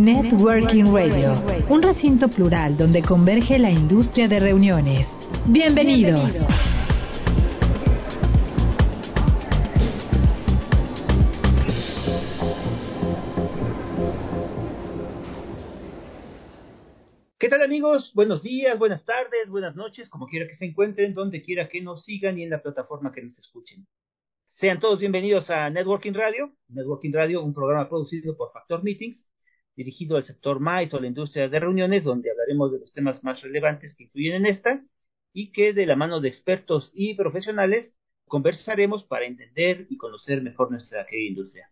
Networking Radio, un recinto plural donde converge la industria de reuniones. Bienvenidos. ¿Qué tal amigos? Buenos días, buenas tardes, buenas noches, como quiera que se encuentren, donde quiera que nos sigan y en la plataforma que nos escuchen. Sean todos bienvenidos a Networking Radio. Networking Radio, un programa producido por Factor Meetings dirigido al sector MAIS o la industria de reuniones, donde hablaremos de los temas más relevantes que influyen en esta y que de la mano de expertos y profesionales conversaremos para entender y conocer mejor nuestra industria.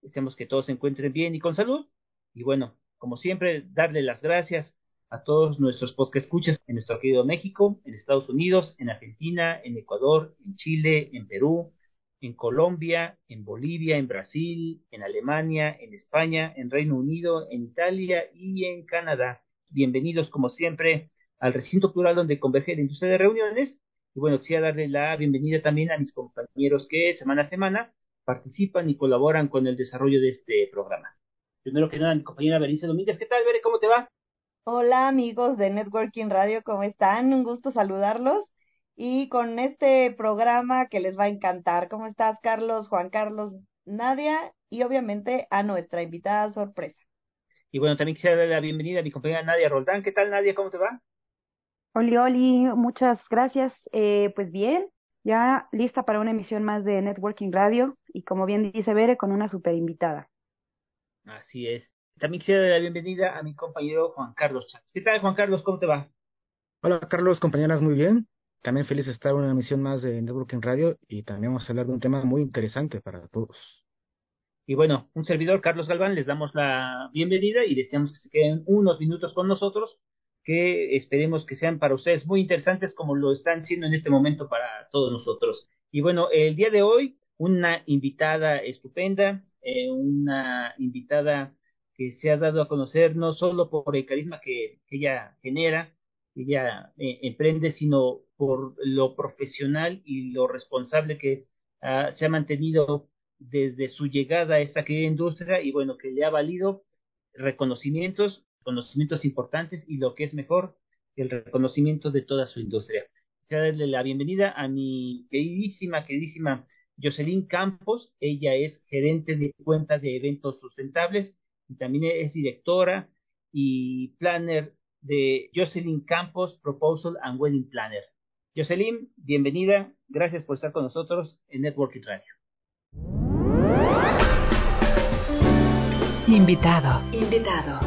Deseamos que todos se encuentren bien y con salud. Y bueno, como siempre, darle las gracias a todos nuestros podcast escuchas en nuestro querido México, en Estados Unidos, en Argentina, en Ecuador, en Chile, en Perú, en Colombia, en Bolivia, en Brasil, en Alemania, en España, en Reino Unido, en Italia y en Canadá. Bienvenidos, como siempre, al recinto plural donde converge la industria de reuniones. Y bueno, quisiera darle la bienvenida también a mis compañeros que semana a semana participan y colaboran con el desarrollo de este programa. Primero que nada, mi compañera Berenice Domínguez. ¿Qué tal, Bere? ¿Cómo te va? Hola, amigos de Networking Radio, ¿cómo están? Un gusto saludarlos y con este programa que les va a encantar. ¿Cómo estás, Carlos, Juan Carlos, Nadia? Y obviamente a nuestra invitada sorpresa. Y bueno, también quisiera darle la bienvenida a mi compañera Nadia Roldán. ¿Qué tal, Nadia? ¿Cómo te va? Oli, Oli, muchas gracias. Eh, pues bien, ya lista para una emisión más de Networking Radio y como bien dice Bere, con una super invitada. Así es. También quisiera dar la bienvenida a mi compañero Juan Carlos Chávez. ¿Qué tal, Juan Carlos? ¿Cómo te va? Hola, Carlos, compañeras, muy bien. También feliz de estar en una emisión más de Networking Radio y también vamos a hablar de un tema muy interesante para todos. Y bueno, un servidor, Carlos Galván, les damos la bienvenida y deseamos que se queden unos minutos con nosotros, que esperemos que sean para ustedes muy interesantes como lo están siendo en este momento para todos nosotros. Y bueno, el día de hoy, una invitada estupenda, eh, una invitada que se ha dado a conocer no solo por el carisma que, ella genera, que ella eh, emprende, sino por lo profesional y lo responsable que uh, se ha mantenido desde su llegada a esta querida industria y bueno, que le ha valido reconocimientos, conocimientos importantes y lo que es mejor, el reconocimiento de toda su industria. Quiero darle la bienvenida a mi queridísima, queridísima Jocelyn Campos. Ella es gerente de cuenta de eventos sustentables y también es directora y planner de Jocelyn Campos Proposal and Wedding Planner. Jocelyn, bienvenida. Gracias por estar con nosotros en Networking Radio. Invitado. Invitado.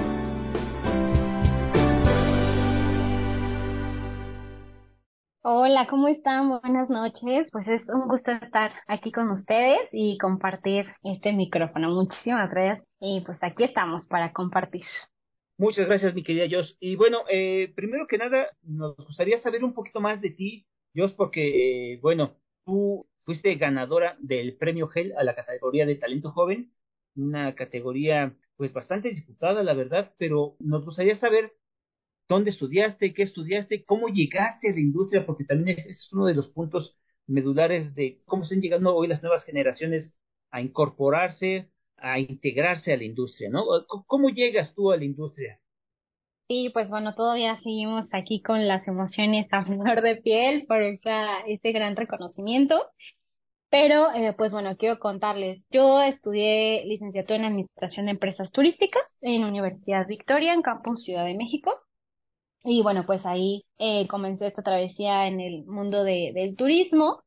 Hola, ¿cómo están? Buenas noches. Pues es un gusto estar aquí con ustedes y compartir este micrófono. Muchísimas gracias. Y pues aquí estamos para compartir. Muchas gracias, mi querida Jos. Y bueno, eh, primero que nada, nos gustaría saber un poquito más de ti, Jos, porque, eh, bueno, tú fuiste ganadora del premio GEL a la categoría de talento joven, una categoría pues bastante disputada, la verdad, pero nos gustaría saber dónde estudiaste, qué estudiaste, cómo llegaste a la industria, porque también ese es uno de los puntos medulares de cómo están llegando hoy las nuevas generaciones a incorporarse a integrarse a la industria, ¿no? ¿Cómo llegas tú a la industria? Sí, pues bueno, todavía seguimos aquí con las emociones a flor de piel por esa, este gran reconocimiento. Pero, eh, pues bueno, quiero contarles. Yo estudié licenciatura en Administración de Empresas Turísticas en Universidad Victoria, en Campus Ciudad de México. Y bueno, pues ahí eh, comencé esta travesía en el mundo de, del turismo.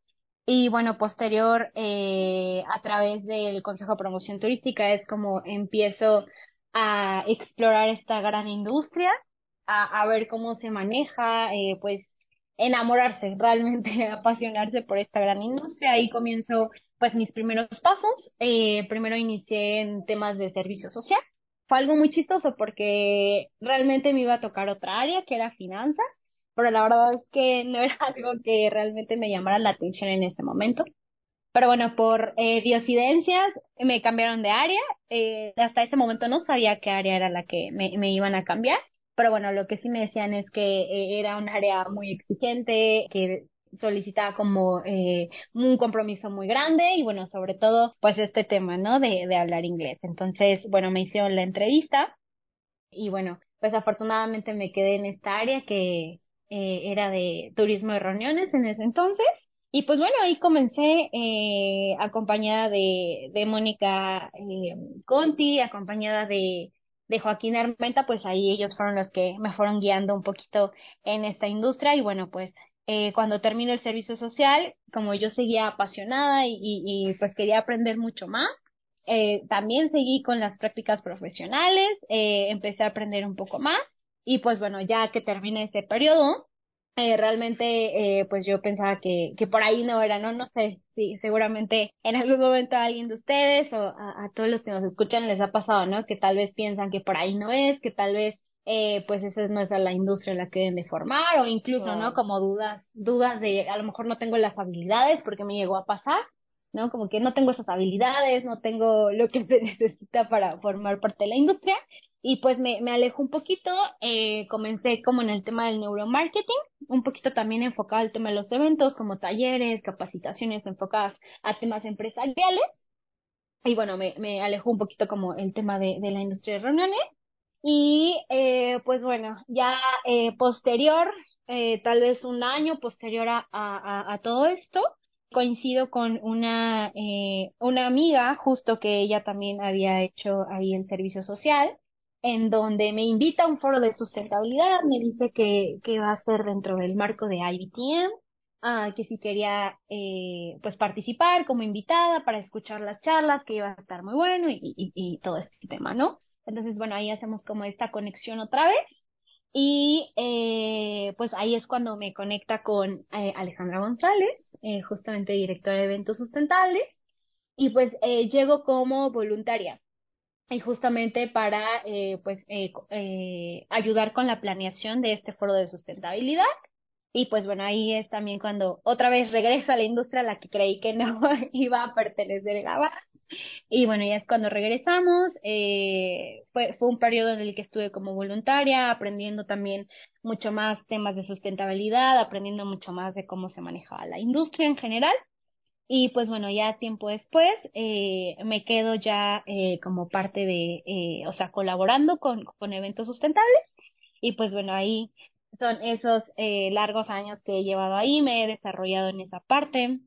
Y bueno, posterior, eh, a través del Consejo de Promoción Turística, es como empiezo a explorar esta gran industria, a, a ver cómo se maneja, eh, pues enamorarse, realmente apasionarse por esta gran industria. Ahí comienzo pues mis primeros pasos. Eh, primero inicié en temas de servicio social. Fue algo muy chistoso porque realmente me iba a tocar otra área que era finanzas, pero la verdad es que no era algo que realmente me llamara la atención en ese momento. Pero bueno, por eh, diosidencias me cambiaron de área. Eh, hasta ese momento no sabía qué área era la que me, me iban a cambiar. Pero bueno, lo que sí me decían es que eh, era un área muy exigente, que solicitaba como eh, un compromiso muy grande y bueno, sobre todo pues este tema, ¿no? De, de hablar inglés. Entonces, bueno, me hicieron la entrevista y bueno, pues afortunadamente me quedé en esta área que eh, era de turismo de reuniones en ese entonces. Y pues bueno, ahí comencé eh, acompañada de, de Mónica eh, Conti, acompañada de, de Joaquín Armenta, pues ahí ellos fueron los que me fueron guiando un poquito en esta industria y bueno, pues eh, cuando terminé el servicio social, como yo seguía apasionada y, y, pues quería aprender mucho más, eh, también seguí con las prácticas profesionales, eh, empecé a aprender un poco más y pues bueno, ya que terminé ese periodo, eh, realmente eh, pues yo pensaba que, que por ahí no era, ¿no? No sé si seguramente en algún momento a alguien de ustedes o a, a todos los que nos escuchan les ha pasado, ¿no? Que tal vez piensan que por ahí no es, que tal vez eh, pues esa no es la industria en la que deben de formar o incluso, ¿no? Como dudas, dudas de a lo mejor no tengo las habilidades porque me llegó a pasar, ¿no? Como que no tengo esas habilidades, no tengo lo que se necesita para formar parte de la industria y pues me, me alejo un poquito, eh, comencé como en el tema del neuromarketing, un poquito también enfocado al tema de los eventos como talleres, capacitaciones enfocadas a temas empresariales. Y bueno, me, me alejó un poquito como el tema de, de la industria de reuniones. Y eh, pues bueno, ya eh, posterior, eh, tal vez un año posterior a, a, todo esto, coincido con una, eh, una amiga, justo que ella también había hecho ahí el servicio social, en donde me invita a un foro de sustentabilidad, me dice que, que va a ser dentro del marco de IBTM, ah, que si quería eh, pues participar como invitada para escuchar las charlas, que iba a estar muy bueno y, y, y todo este tema, ¿no? Entonces, bueno, ahí hacemos como esta conexión otra vez. Y eh, pues ahí es cuando me conecta con eh, Alejandra González, eh, justamente directora de eventos sustentables, y pues eh, llego como voluntaria y justamente para eh, pues eh, eh, ayudar con la planeación de este foro de sustentabilidad. Y pues bueno, ahí es también cuando otra vez regreso a la industria a la que creí que no iba a pertenecer a y bueno, ya es cuando regresamos, eh, fue, fue un periodo en el que estuve como voluntaria, aprendiendo también mucho más temas de sustentabilidad, aprendiendo mucho más de cómo se manejaba la industria en general. Y pues bueno, ya tiempo después eh, me quedo ya eh, como parte de, eh, o sea, colaborando con, con eventos sustentables. Y pues bueno, ahí son esos eh, largos años que he llevado ahí, me he desarrollado en esa parte.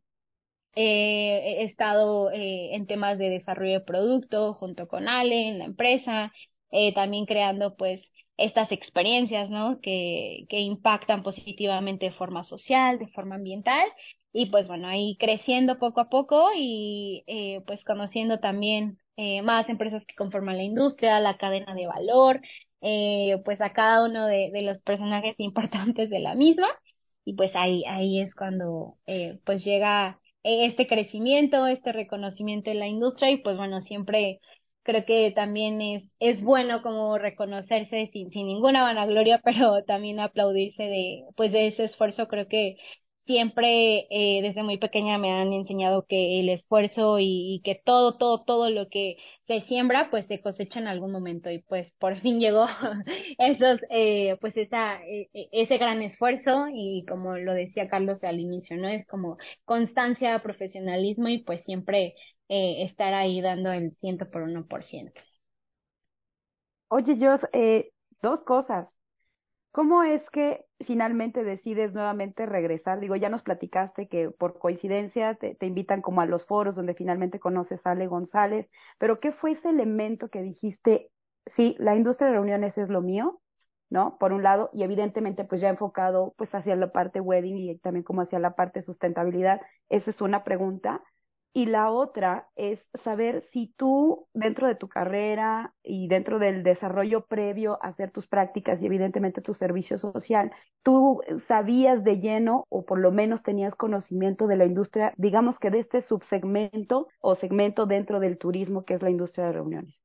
Eh, he estado eh, en temas de desarrollo de producto junto con Ale en la empresa, eh, también creando pues estas experiencias, ¿no? Que, que impactan positivamente de forma social, de forma ambiental y pues bueno, ahí creciendo poco a poco y eh, pues conociendo también eh, más empresas que conforman la industria, la cadena de valor, eh, pues a cada uno de, de los personajes importantes de la misma y pues ahí, ahí es cuando eh, pues llega este crecimiento, este reconocimiento en la industria y pues bueno, siempre creo que también es, es bueno como reconocerse sin, sin ninguna vanagloria, pero también aplaudirse de, pues de ese esfuerzo. Creo que siempre eh, desde muy pequeña me han enseñado que el esfuerzo y, que todo, todo, todo lo que se siembra, pues se cosecha en algún momento y pues por fin llegó esos, eh, pues esa, eh, ese gran esfuerzo y como lo decía Carlos al inicio, ¿no? Es como constancia, profesionalismo y pues siempre eh, estar ahí dando el ciento por uno por ciento. Oye, Jos, eh, dos cosas. ¿Cómo es que finalmente decides nuevamente regresar? Digo, ya nos platicaste que por coincidencia te, invitan como a los foros donde finalmente conoces a Ale González, pero ¿qué fue ese elemento que dijiste, sí, la industria de reuniones es lo mío, ¿no? Por un lado, y evidentemente pues ya enfocado pues hacia la parte wedding y también como hacia la parte sustentabilidad, esa es una pregunta. Y la otra es saber si tú dentro de tu carrera y dentro del desarrollo previo a hacer tus prácticas y evidentemente tu servicio social, tú sabías de lleno o por lo menos tenías conocimiento de la industria, digamos que de este subsegmento o segmento dentro del turismo que es la industria de reuniones.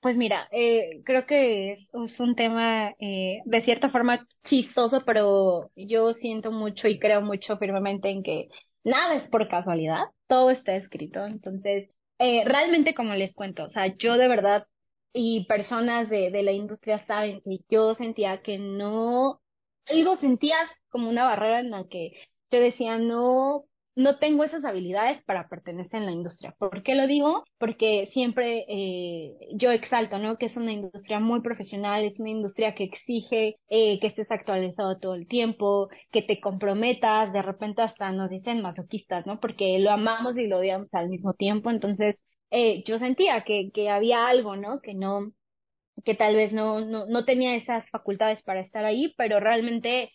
Pues mira, eh, creo que es, un tema eh, de cierta forma chistoso, pero yo siento mucho y creo mucho firmemente en que nada es por casualidad, todo está escrito. Entonces, eh, realmente como les cuento, o sea, yo de verdad y personas de, de la industria saben que yo sentía que no, algo sentías como una barrera en la que yo decía, no no tengo esas habilidades para pertenecer en la industria. ¿Por qué lo digo? Porque siempre eh, yo exalto, ¿no? Que es una industria muy profesional, es una industria que exige eh, que estés actualizado todo el tiempo, que te comprometas, de repente hasta nos dicen masoquistas, ¿no? Porque lo amamos y lo odiamos al mismo tiempo. Entonces, eh, yo sentía que, que había algo, ¿no? Que no, que tal vez no, no, no tenía esas facultades para estar ahí, pero realmente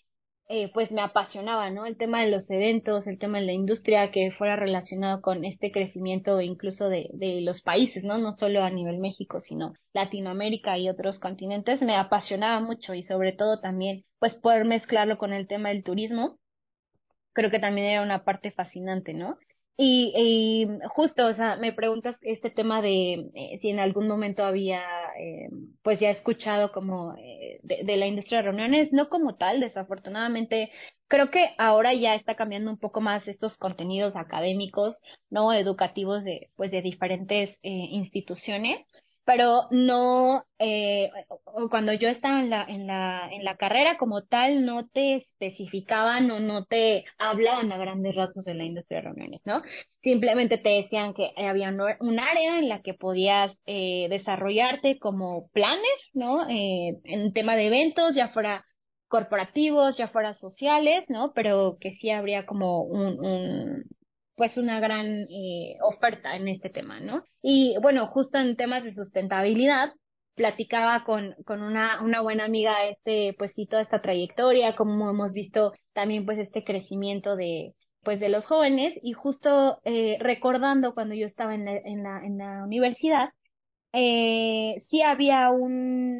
eh, pues me apasionaba, ¿no? El tema de los eventos, el tema de la industria que fuera relacionado con este crecimiento incluso de, de los países, ¿no? No solo a nivel México, sino Latinoamérica y otros continentes, me apasionaba mucho y sobre todo también pues poder mezclarlo con el tema del turismo, creo que también era una parte fascinante, ¿no? Y, y, justo, o sea, me preguntas este tema de eh, si en algún momento había, eh, pues ya escuchado como eh, de, de, la industria de reuniones, no como tal, desafortunadamente, creo que ahora ya está cambiando un poco más estos contenidos académicos, no educativos de, pues de diferentes instituciones, pero no, eh, cuando yo estaba en la, en la, en la carrera como tal, no te especificaban o no te hablaban a grandes rasgos de la industria de reuniones, ¿no? Simplemente te decían que había un área en la que podías eh, desarrollarte como planes, ¿no? Eh, en tema de eventos, ya fuera corporativos, ya fuera sociales, ¿no? Pero que sí habría como un, un pues una gran eh, oferta en este tema, ¿no? Y bueno, justo en temas de sustentabilidad, platicaba con, con una, una buena amiga este, pues sí, toda esta trayectoria, como hemos visto también pues este crecimiento de, pues de los jóvenes y justo eh, recordando cuando yo estaba en la, en la, en la universidad, eh, sí había un,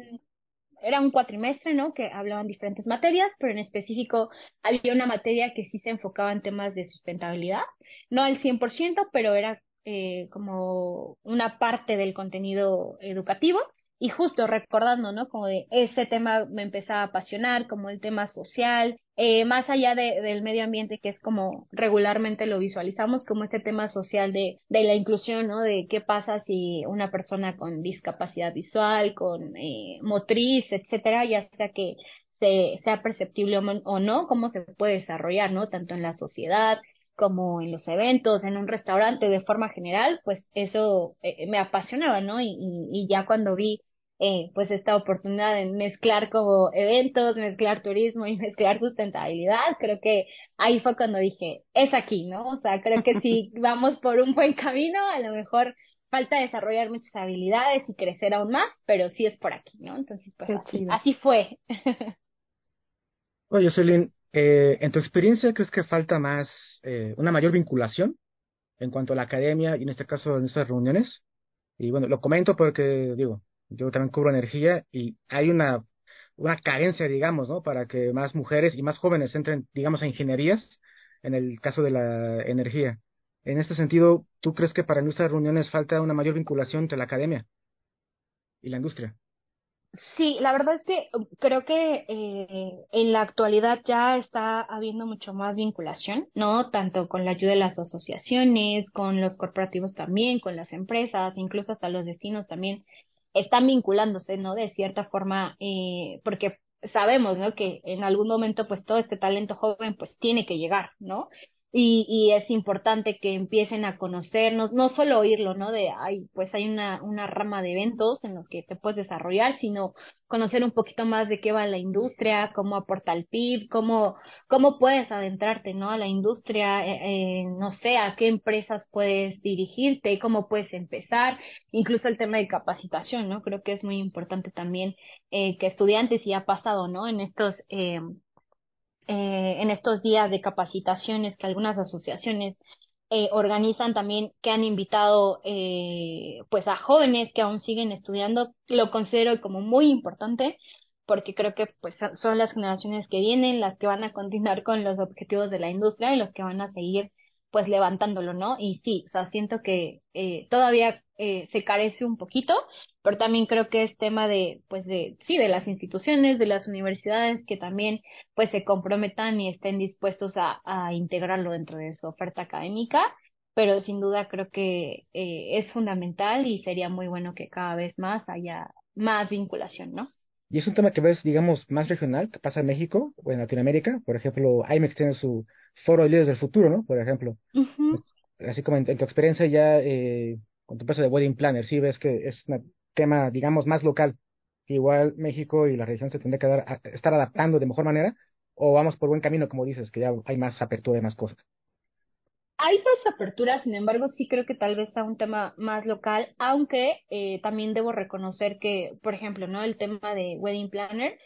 era un cuatrimestre, ¿no? Que hablaban diferentes materias, pero en específico había una materia que sí se enfocaba en temas de sustentabilidad, no al 100%, pero era eh, como una parte del contenido educativo. Y justo recordando, ¿no? Como de ese tema me empezaba a apasionar, como el tema social, eh, más allá de, del medio ambiente, que es como regularmente lo visualizamos, como este tema social de, de la inclusión, ¿no? De qué pasa si una persona con discapacidad visual, con eh, motriz, etcétera, ya sea que se, sea perceptible o no, cómo se puede desarrollar, ¿no? Tanto en la sociedad, como en los eventos, en un restaurante de forma general, pues eso eh, me apasionaba, ¿no? Y, y, y, ya cuando vi eh, pues esta oportunidad de mezclar como eventos, mezclar turismo y mezclar sustentabilidad, creo que ahí fue cuando dije, es aquí, ¿no? O sea, creo que si vamos por un buen camino, a lo mejor falta desarrollar muchas habilidades y crecer aún más, pero sí es por aquí, ¿no? Entonces, pues así, así, fue. Oye, Celine, eh, en tu experiencia, ¿crees que falta más, eh, una mayor vinculación en cuanto a la academia y en este caso en estas reuniones? Y bueno, lo comento porque, digo, yo también cubro energía y hay una, una carencia, digamos, ¿no? Para que más mujeres y más jóvenes entren, digamos, a ingenierías, en el caso de la energía. En este sentido, ¿tú crees que para nuestras reuniones falta una mayor vinculación entre la academia y la industria? Sí, la verdad es que creo que eh, en la actualidad ya está habiendo mucho más vinculación, ¿no? Tanto con la ayuda de las asociaciones, con los corporativos también, con las empresas, incluso hasta los destinos también están vinculándose, ¿no? De cierta forma, eh, porque sabemos, ¿no? Que en algún momento, pues todo este talento joven, pues tiene que llegar, ¿no? Y, y es importante que empiecen a conocernos, no solo oírlo, ¿no? De, ay, pues hay una, una rama de eventos en los que te puedes desarrollar, sino conocer un poquito más de qué va la industria, cómo aporta el PIB, cómo, cómo puedes adentrarte, ¿no? A la industria, eh, eh, no sé, a qué empresas puedes dirigirte, cómo puedes empezar, incluso el tema de capacitación, ¿no? Creo que es muy importante también eh, que estudiantes, y ha pasado, ¿no? En estos, eh, en estos días de capacitaciones que algunas asociaciones eh, organizan también que han invitado eh, pues a jóvenes que aún siguen estudiando, lo considero como muy importante porque creo que pues son las generaciones que vienen las que van a continuar con los objetivos de la industria y los que van a seguir pues levantándolo, ¿no? Y sí, o sea, siento que eh, todavía eh, se carece un poquito, pero también creo que es tema de, pues de, sí, de las instituciones, de las universidades que también pues se comprometan y estén dispuestos a, a integrarlo dentro de su oferta académica, pero sin duda creo que eh, es fundamental y sería muy bueno que cada vez más haya más vinculación, ¿no? Y es un tema que ves, digamos, más regional, que pasa en México o en Latinoamérica. Por ejemplo, IMEX tiene su foro de líderes del futuro, ¿no? Por ejemplo. Así como en, tu experiencia ya eh, tu empresa de Wedding Planner, sí ves que es un tema, digamos, más local. Igual México y la región se tendría que dar, estar adaptando de mejor manera o vamos por buen camino, como dices, que ya hay más apertura de más cosas hay más aperturas, sin embargo, sí creo que tal vez está un tema más local, aunque eh, también debo reconocer que, por ejemplo, ¿no? El tema de Wedding Planner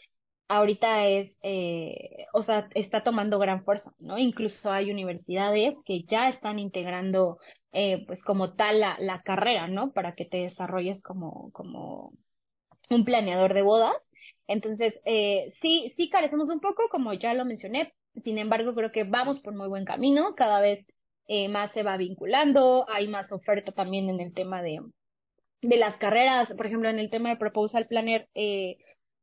ahorita es, eh, o sea, está tomando gran fuerza, ¿no? Incluso hay universidades que ya están integrando, eh, pues como tal la, la carrera, ¿no? Para que te desarrolles como, como un planeador de bodas. Entonces, eh, sí, sí carecemos un poco, como ya lo mencioné, sin embargo, creo que vamos por muy buen camino, cada vez eh, más se va vinculando, hay más oferta también en el tema de, de las carreras, por ejemplo, en el tema de Proposal Planner, eh,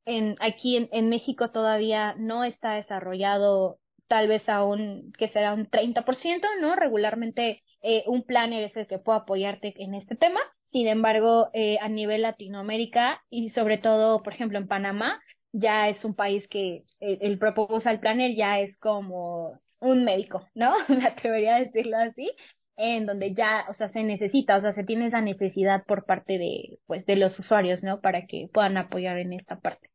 en, aquí en, México todavía no está desarrollado tal vez aún que será un 30%, ¿no? Regularmente eh, un planner es el que puede apoyarte en este tema. Sin embargo, eh, a nivel Latinoamérica y sobre todo, por ejemplo, en Panamá, ya es un país que eh, el Proposal Planner ya es como un médico, ¿no? Me atrevería a decirlo así, en donde ya, o sea, se necesita, o sea, se tiene esa necesidad por parte de, pues, de los usuarios, ¿no? Para que puedan apoyar en esta parte.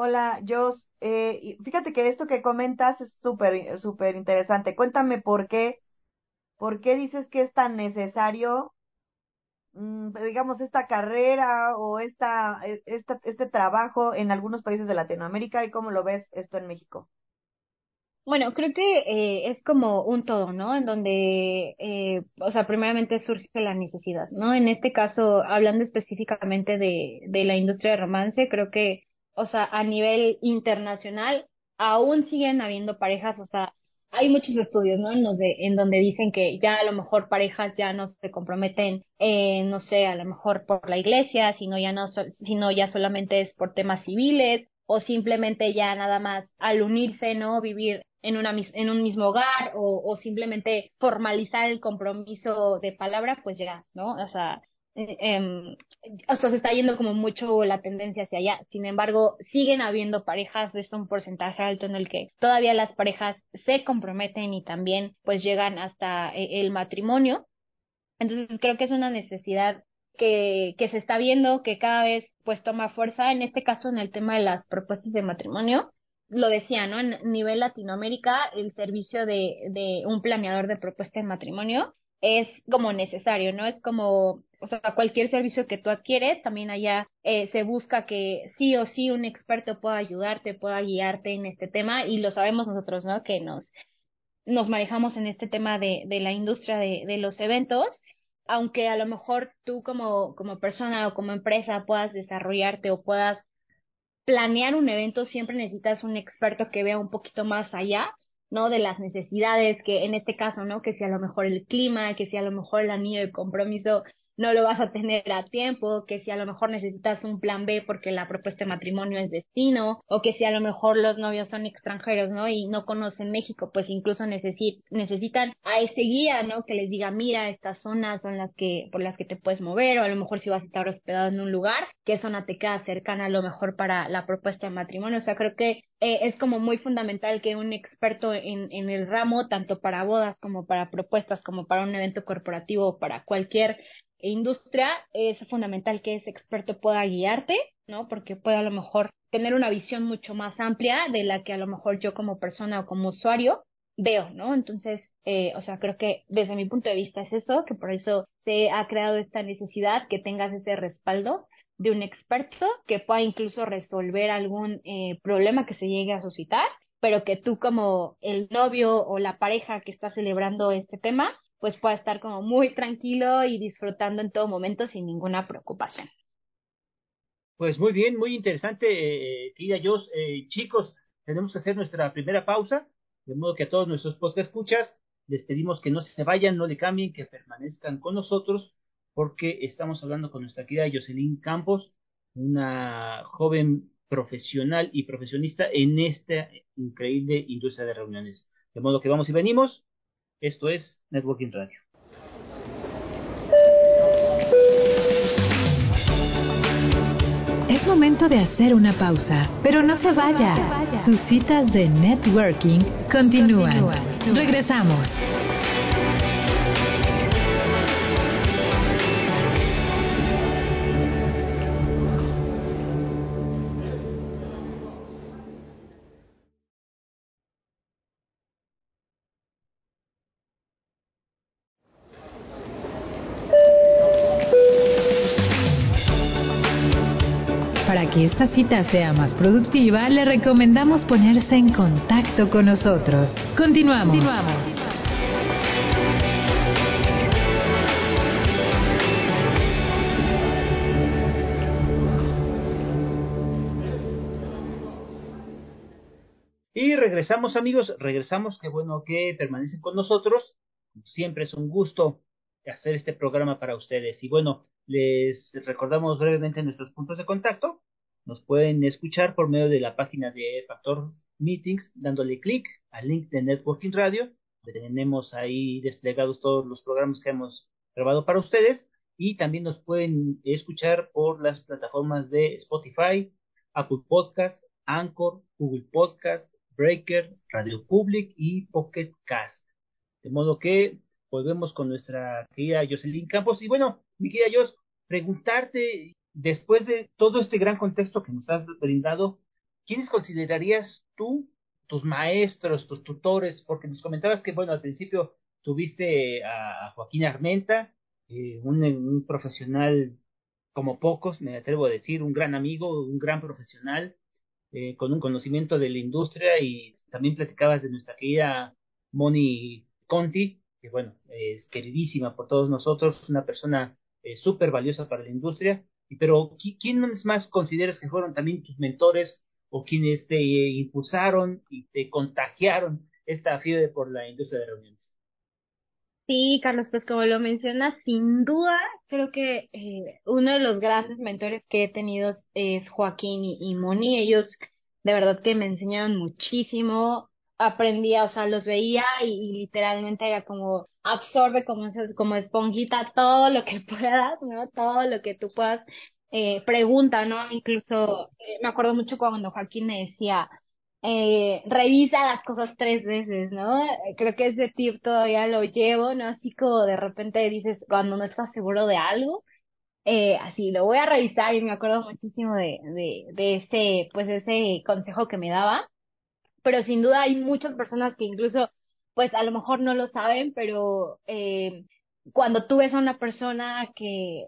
Hola, Jos. Eh, fíjate que esto que comentas es súper, súper interesante. Cuéntame por qué, por qué dices que es tan necesario, mm, digamos, esta carrera o esta, e, esta, este trabajo en algunos países de Latinoamérica y cómo lo ves esto en México. Bueno, creo que eh, es como un todo, ¿no? En donde, eh, o sea, primeramente surge la necesidad, ¿no? En este caso, hablando específicamente de, de la industria de romance, creo que, o sea, a nivel internacional, aún siguen habiendo parejas, o sea, hay muchos estudios, ¿no? En, en donde dicen que ya a lo mejor parejas ya no se comprometen, eh, no sé, a lo mejor por la iglesia, sino ya no, sino ya solamente es por temas civiles, o simplemente ya nada más al unirse, ¿no? Vivir en, una, en un mismo hogar o, o simplemente formalizar el compromiso de palabra, pues ya, ¿no? O sea, eh, o sea, se está yendo como mucho la tendencia hacia allá. Sin embargo, siguen habiendo parejas, es un porcentaje alto en el que todavía las parejas se comprometen y también pues llegan hasta eh, el matrimonio. Entonces creo que es una necesidad que, que se está viendo, que cada vez pues toma fuerza, en este caso en el tema de las propuestas de matrimonio, lo decía, ¿no? En nivel Latinoamérica, el servicio de, de un planeador de propuesta de matrimonio es como necesario, ¿no? Es como, o sea, cualquier servicio que tú adquieres, también allá eh, se busca que sí o sí un experto pueda ayudarte, pueda guiarte en este tema y lo sabemos nosotros, ¿no? Que nos, nos manejamos en este tema de, de la industria de, de los eventos, aunque a lo mejor tú como, como persona o como empresa puedas desarrollarte o puedas planear un evento siempre necesitas un experto que vea un poquito más allá, ¿no? De las necesidades, que en este caso, ¿no? Que si a lo mejor el clima, que si a lo mejor el anillo de compromiso no lo vas a tener a tiempo, que si a lo mejor necesitas un plan B porque la propuesta de matrimonio es destino, o que si a lo mejor los novios son extranjeros, ¿no? Y no conocen México, pues incluso necesitan a ese guía, ¿no? Que les diga, mira, estas zonas son las que, por las que te puedes mover, o a lo mejor si vas a estar hospedado en un lugar, qué zona te queda cercana a lo mejor para la propuesta de matrimonio. O sea, creo que eh, es como muy fundamental que un experto en, en el ramo, tanto para bodas como para propuestas, como para un evento corporativo, para cualquier industria, es fundamental que ese experto pueda guiarte, ¿no? Porque puede a lo mejor tener una visión mucho más amplia de la que a lo mejor yo como persona o como usuario veo, ¿no? Entonces, eh, o sea, creo que desde mi punto de vista es eso, que por eso se ha creado esta necesidad que tengas ese respaldo de un experto que pueda incluso resolver algún eh, problema que se llegue a suscitar pero que tú como el novio o la pareja que está celebrando este tema, pues pueda estar como muy tranquilo y disfrutando en todo momento sin ninguna preocupación. Pues muy bien, muy interesante, eh, querida Jos. Eh, chicos, tenemos que hacer nuestra primera pausa, de modo que a todos nuestros podcast escuchas les pedimos que no se vayan, no le cambien, que permanezcan con nosotros, porque estamos hablando con nuestra querida Jocelyn Campos, una joven profesional y profesionista en esta increíble industria de reuniones. De modo que vamos y venimos. Esto es Networking Radio. Es momento de hacer una pausa, pero no se vaya. Sus citas de networking continúan. Regresamos. Esta cita sea más productiva, le recomendamos ponerse en contacto con nosotros. Continuamos. Y regresamos amigos, regresamos, qué bueno que permanecen con nosotros. Siempre es un gusto hacer este programa para ustedes. Y bueno, les recordamos brevemente nuestros puntos de contacto. Nos pueden escuchar por medio de la página de Factor Meetings, dándole clic al link de Networking Radio. Tenemos ahí desplegados todos los programas que hemos grabado para ustedes. Y también nos pueden escuchar por las plataformas de Spotify, Apple Podcast, Anchor, Google Podcast, Breaker, Radio Public y Pocket Cast. De modo que volvemos con nuestra querida Jocelyn Campos. Y bueno, mi querida Jos, preguntarte después de todo este gran contexto que nos has brindado, ¿quiénes considerarías tú tus maestros, tus tutores? Porque nos comentabas que, bueno, al principio tuviste a Joaquín Armenta, eh, un, profesional como pocos, me atrevo a decir, un gran amigo, un gran profesional, eh, con un conocimiento de la industria y también platicabas de nuestra querida Moni Conti, que bueno, es queridísima por todos nosotros, una persona eh, súper valiosa para la industria. Pero, ¿quiénes más consideras que fueron también tus mentores o quienes te impulsaron y te contagiaron esta fiebre por la industria de reuniones? Sí, Carlos, pues como lo mencionas, sin duda creo que eh, uno de los grandes mentores que he tenido es Joaquín y, Moni. Ellos de verdad que me enseñaron muchísimo, aprendía, o sea, los veía y, literalmente era como absorbe como, como esponjita todo lo que puedas, ¿no? Todo lo que tú puedas, eh, pregunta, ¿no? Incluso eh, me acuerdo mucho cuando Joaquín me decía, eh, revisa las cosas tres veces, ¿no? Creo que ese tip todavía lo llevo, ¿no? Así como de repente dices, cuando no estás seguro de algo, eh, así lo voy a revisar y me acuerdo muchísimo de, de, de ese, pues ese consejo que me daba pero sin duda hay muchas personas que incluso, pues a lo mejor no lo saben, pero eh, cuando tú ves a una persona que,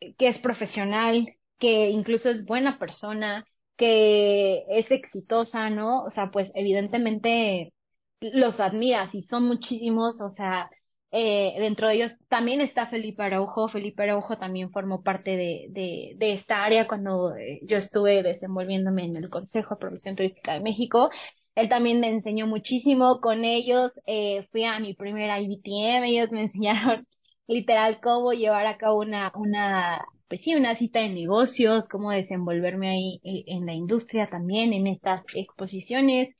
eh, que es profesional, que incluso es buena persona, que es exitosa, ¿no? O sea, pues evidentemente los admiras y son muchísimos, o sea, eh, dentro de ellos también está Felipe Araujo. Felipe Araujo también formó parte de, de, de esta área cuando eh, yo estuve desenvolviéndome en el Consejo de Promoción Turística de México. Él también me enseñó muchísimo con ellos. Eh, fui a mi primera IBTM, ellos me enseñaron literal cómo llevar a cabo una, una, pues sí, una cita de negocios, cómo desenvolverme ahí eh, en la industria también, en estas exposiciones.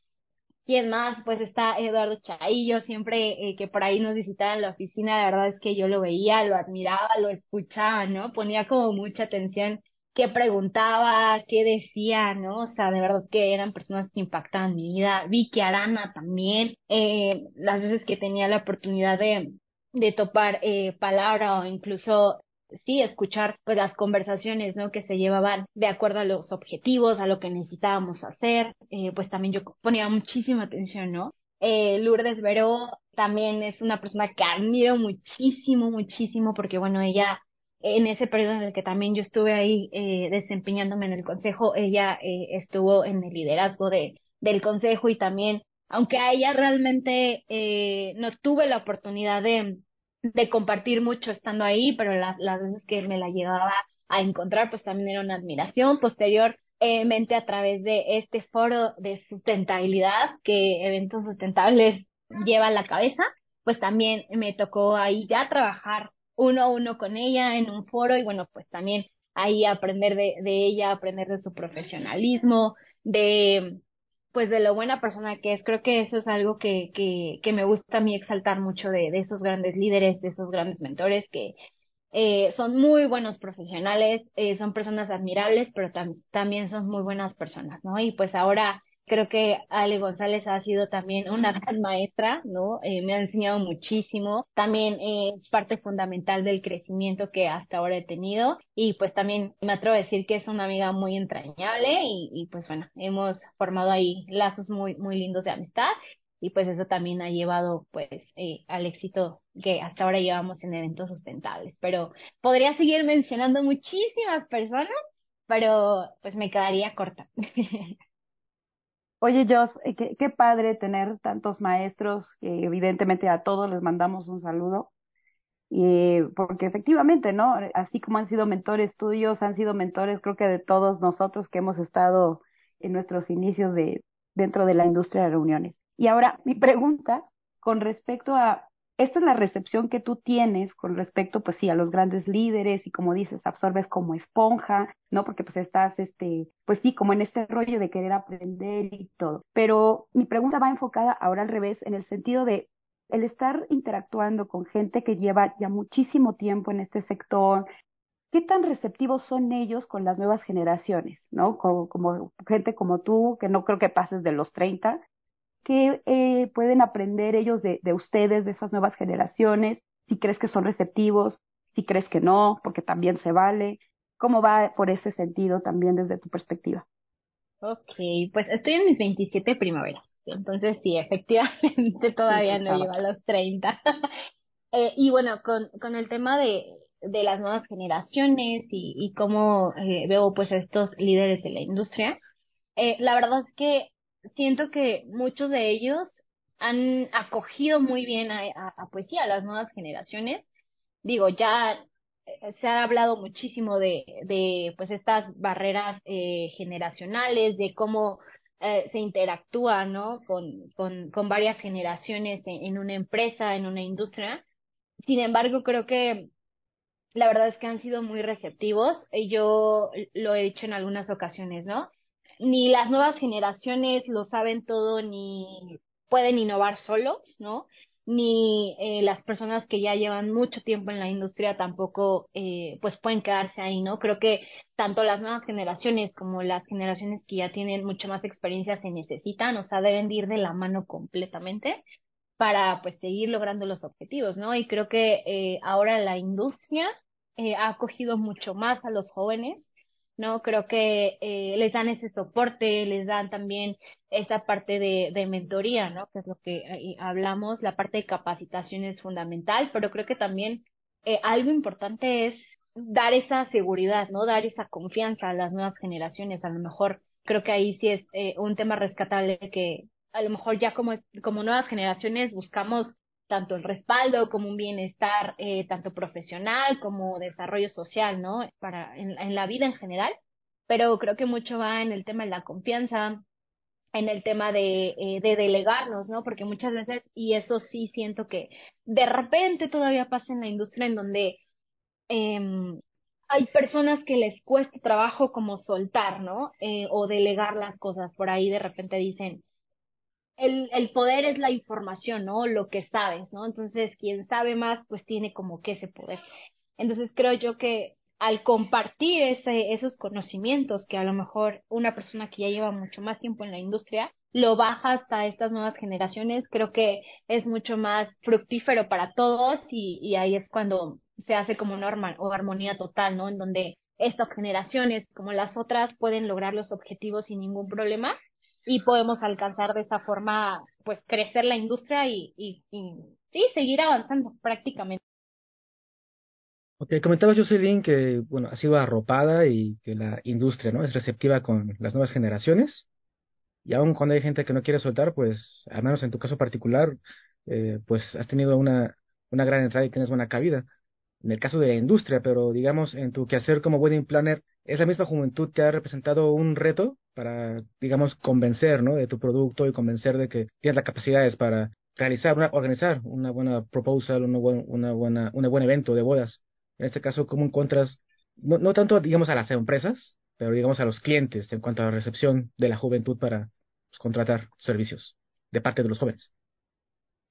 ¿Quién más? Pues está Eduardo Chaillo, siempre eh, que por ahí nos visitaba en la oficina, la verdad es que yo lo veía, lo admiraba, lo escuchaba, ¿no? Ponía como mucha atención qué preguntaba, qué decía, ¿no? O sea, de verdad que eran personas que impactaban mi vida. Vicky Arana también, eh, las veces que tenía la oportunidad de, de topar eh, palabra o incluso sí escuchar pues las conversaciones no que se llevaban de acuerdo a los objetivos a lo que necesitábamos hacer eh, pues también yo ponía muchísima atención no eh, Lourdes Veró también es una persona que admiro muchísimo muchísimo porque bueno ella en ese periodo en el que también yo estuve ahí eh, desempeñándome en el consejo, ella eh, estuvo en el liderazgo de, del consejo y también, aunque a ella realmente eh, no tuve la oportunidad de, de compartir mucho estando ahí, pero las, las veces que me la llegaba a encontrar, pues también era una admiración. Posteriormente, a través de este foro de sustentabilidad que Eventos Sustentables lleva a la cabeza, pues también me tocó ahí ya trabajar uno a uno con ella en un foro y bueno, pues también ahí aprender de, ella, aprender de su profesionalismo, de pues de lo buena persona que es. Creo que eso es algo que, que, que me gusta a mí exaltar mucho de, de esos grandes líderes, de esos grandes mentores que eh, son muy buenos profesionales, eh, son personas admirables, pero también son muy buenas personas, ¿no? Y pues ahora Creo que Ale González ha sido también una gran maestra, ¿no? Eh, me ha enseñado muchísimo. También es eh, parte fundamental del crecimiento que hasta ahora he tenido. Y pues también me atrevo a decir que es una amiga muy entrañable y, y pues bueno, hemos formado ahí lazos muy, muy lindos de amistad. Y pues eso también ha llevado pues eh, al éxito que hasta ahora llevamos en eventos sustentables. Pero podría seguir mencionando muchísimas personas, pero pues me quedaría corta. Oye, Jos, eh, qué, qué padre tener tantos maestros, que evidentemente a todos les mandamos un saludo, y porque efectivamente, ¿no? Así como han sido mentores tuyos, han sido mentores creo que de todos nosotros que hemos estado en nuestros inicios de dentro de la industria de reuniones. Y ahora, mi pregunta con respecto a esta es la recepción que tú tienes con respecto, pues sí, a los grandes líderes y como dices, absorbes como esponja, ¿no? Porque pues estás, este, pues sí, como en este rollo de querer aprender y todo. Pero mi pregunta va enfocada ahora al revés, en el sentido de el estar interactuando con gente que lleva ya muchísimo tiempo en este sector, ¿qué tan receptivos son ellos con las nuevas generaciones, ¿no? Como, como gente como tú, que no creo que pases de los 30, ¿Qué eh, pueden aprender ellos de, de ustedes, de esas nuevas generaciones? Si crees que son receptivos, si crees que no, porque también se vale. ¿Cómo va por ese sentido también desde tu perspectiva? Ok, pues estoy en mis 27 primavera. Entonces sí, efectivamente todavía no llevo a los 30. eh, y bueno, con, con el tema de, de las nuevas generaciones y, y cómo eh, veo pues a estos líderes de la industria, eh, la verdad es que siento que muchos de ellos han acogido muy bien a, a, poesía, a las nuevas generaciones. Digo, ya eh, se ha hablado muchísimo de, de pues estas barreras eh, generacionales, de cómo eh, se interactúa, ¿no? Con, con, con varias generaciones en, una empresa, en una industria. Sin embargo, creo que la verdad es que han sido muy receptivos. Yo lo he dicho en algunas ocasiones, ¿no? Ni las nuevas generaciones lo saben todo ni pueden innovar solos, ¿no? Ni eh, las personas que ya llevan mucho tiempo en la industria tampoco eh, pues pueden quedarse ahí, ¿no? Creo que tanto las nuevas generaciones como las generaciones que ya tienen mucho más experiencia se necesitan, o sea, deben ir de la mano completamente para pues seguir logrando los objetivos, ¿no? Y creo que eh, ahora la industria eh, ha acogido mucho más a los jóvenes ¿no? Creo que eh, les dan ese soporte, les dan también esa parte de, de mentoría, ¿no? Que es lo que eh, hablamos, la parte de capacitación es fundamental, pero creo que también eh, algo importante es dar esa seguridad, ¿no? Dar esa confianza a las nuevas generaciones. A lo mejor creo que ahí sí es eh, un tema rescatable que a lo mejor ya como, como nuevas generaciones buscamos tanto el respaldo como un bienestar eh, tanto profesional como desarrollo social, ¿no? Para en, en, la vida en general, pero creo que mucho va en el tema de la confianza, en el tema de, eh, de delegarnos, ¿no? Porque muchas veces, y eso sí siento que de repente todavía pasa en la industria en donde eh, hay personas que les cuesta trabajo como soltar, ¿no? Eh, o delegar las cosas. Por ahí de repente dicen, el, el poder es la información, ¿no? Lo que sabes, ¿no? Entonces, quien sabe más, pues tiene como que ese poder. Entonces, creo yo que al compartir ese, esos conocimientos que a lo mejor una persona que ya lleva mucho más tiempo en la industria lo baja hasta estas nuevas generaciones, creo que es mucho más fructífero para todos y, y ahí es cuando se hace como una armonía total, ¿no? En donde estas generaciones, como las otras, pueden lograr los objetivos sin ningún problema y podemos alcanzar de esa forma, pues, crecer la industria y, y, sí, seguir avanzando prácticamente. Ok, comentabas, Jocelyn, que, bueno, ha sido arropada y que la industria, ¿no? Es receptiva con las nuevas generaciones. y aun cuando hay gente que no quiere soltar, pues al menos en tu caso particular, eh, pues has tenido una, una gran entrada y tienes buena cabida. En el caso de la industria, pero digamos, en tu quehacer como wedding planner, ¿es la misma juventud que ha representado un reto para, digamos, convencer, ¿no? De tu producto y convencer de que tienes las capacidades para realizar, una, organizar una buena proposal, una, una buena, un buen evento de bodas. En este caso, ¿cómo encuentras, no, no tanto, digamos, a las empresas, pero digamos a los clientes en cuanto a la recepción de la juventud para pues, contratar servicios de parte de los jóvenes?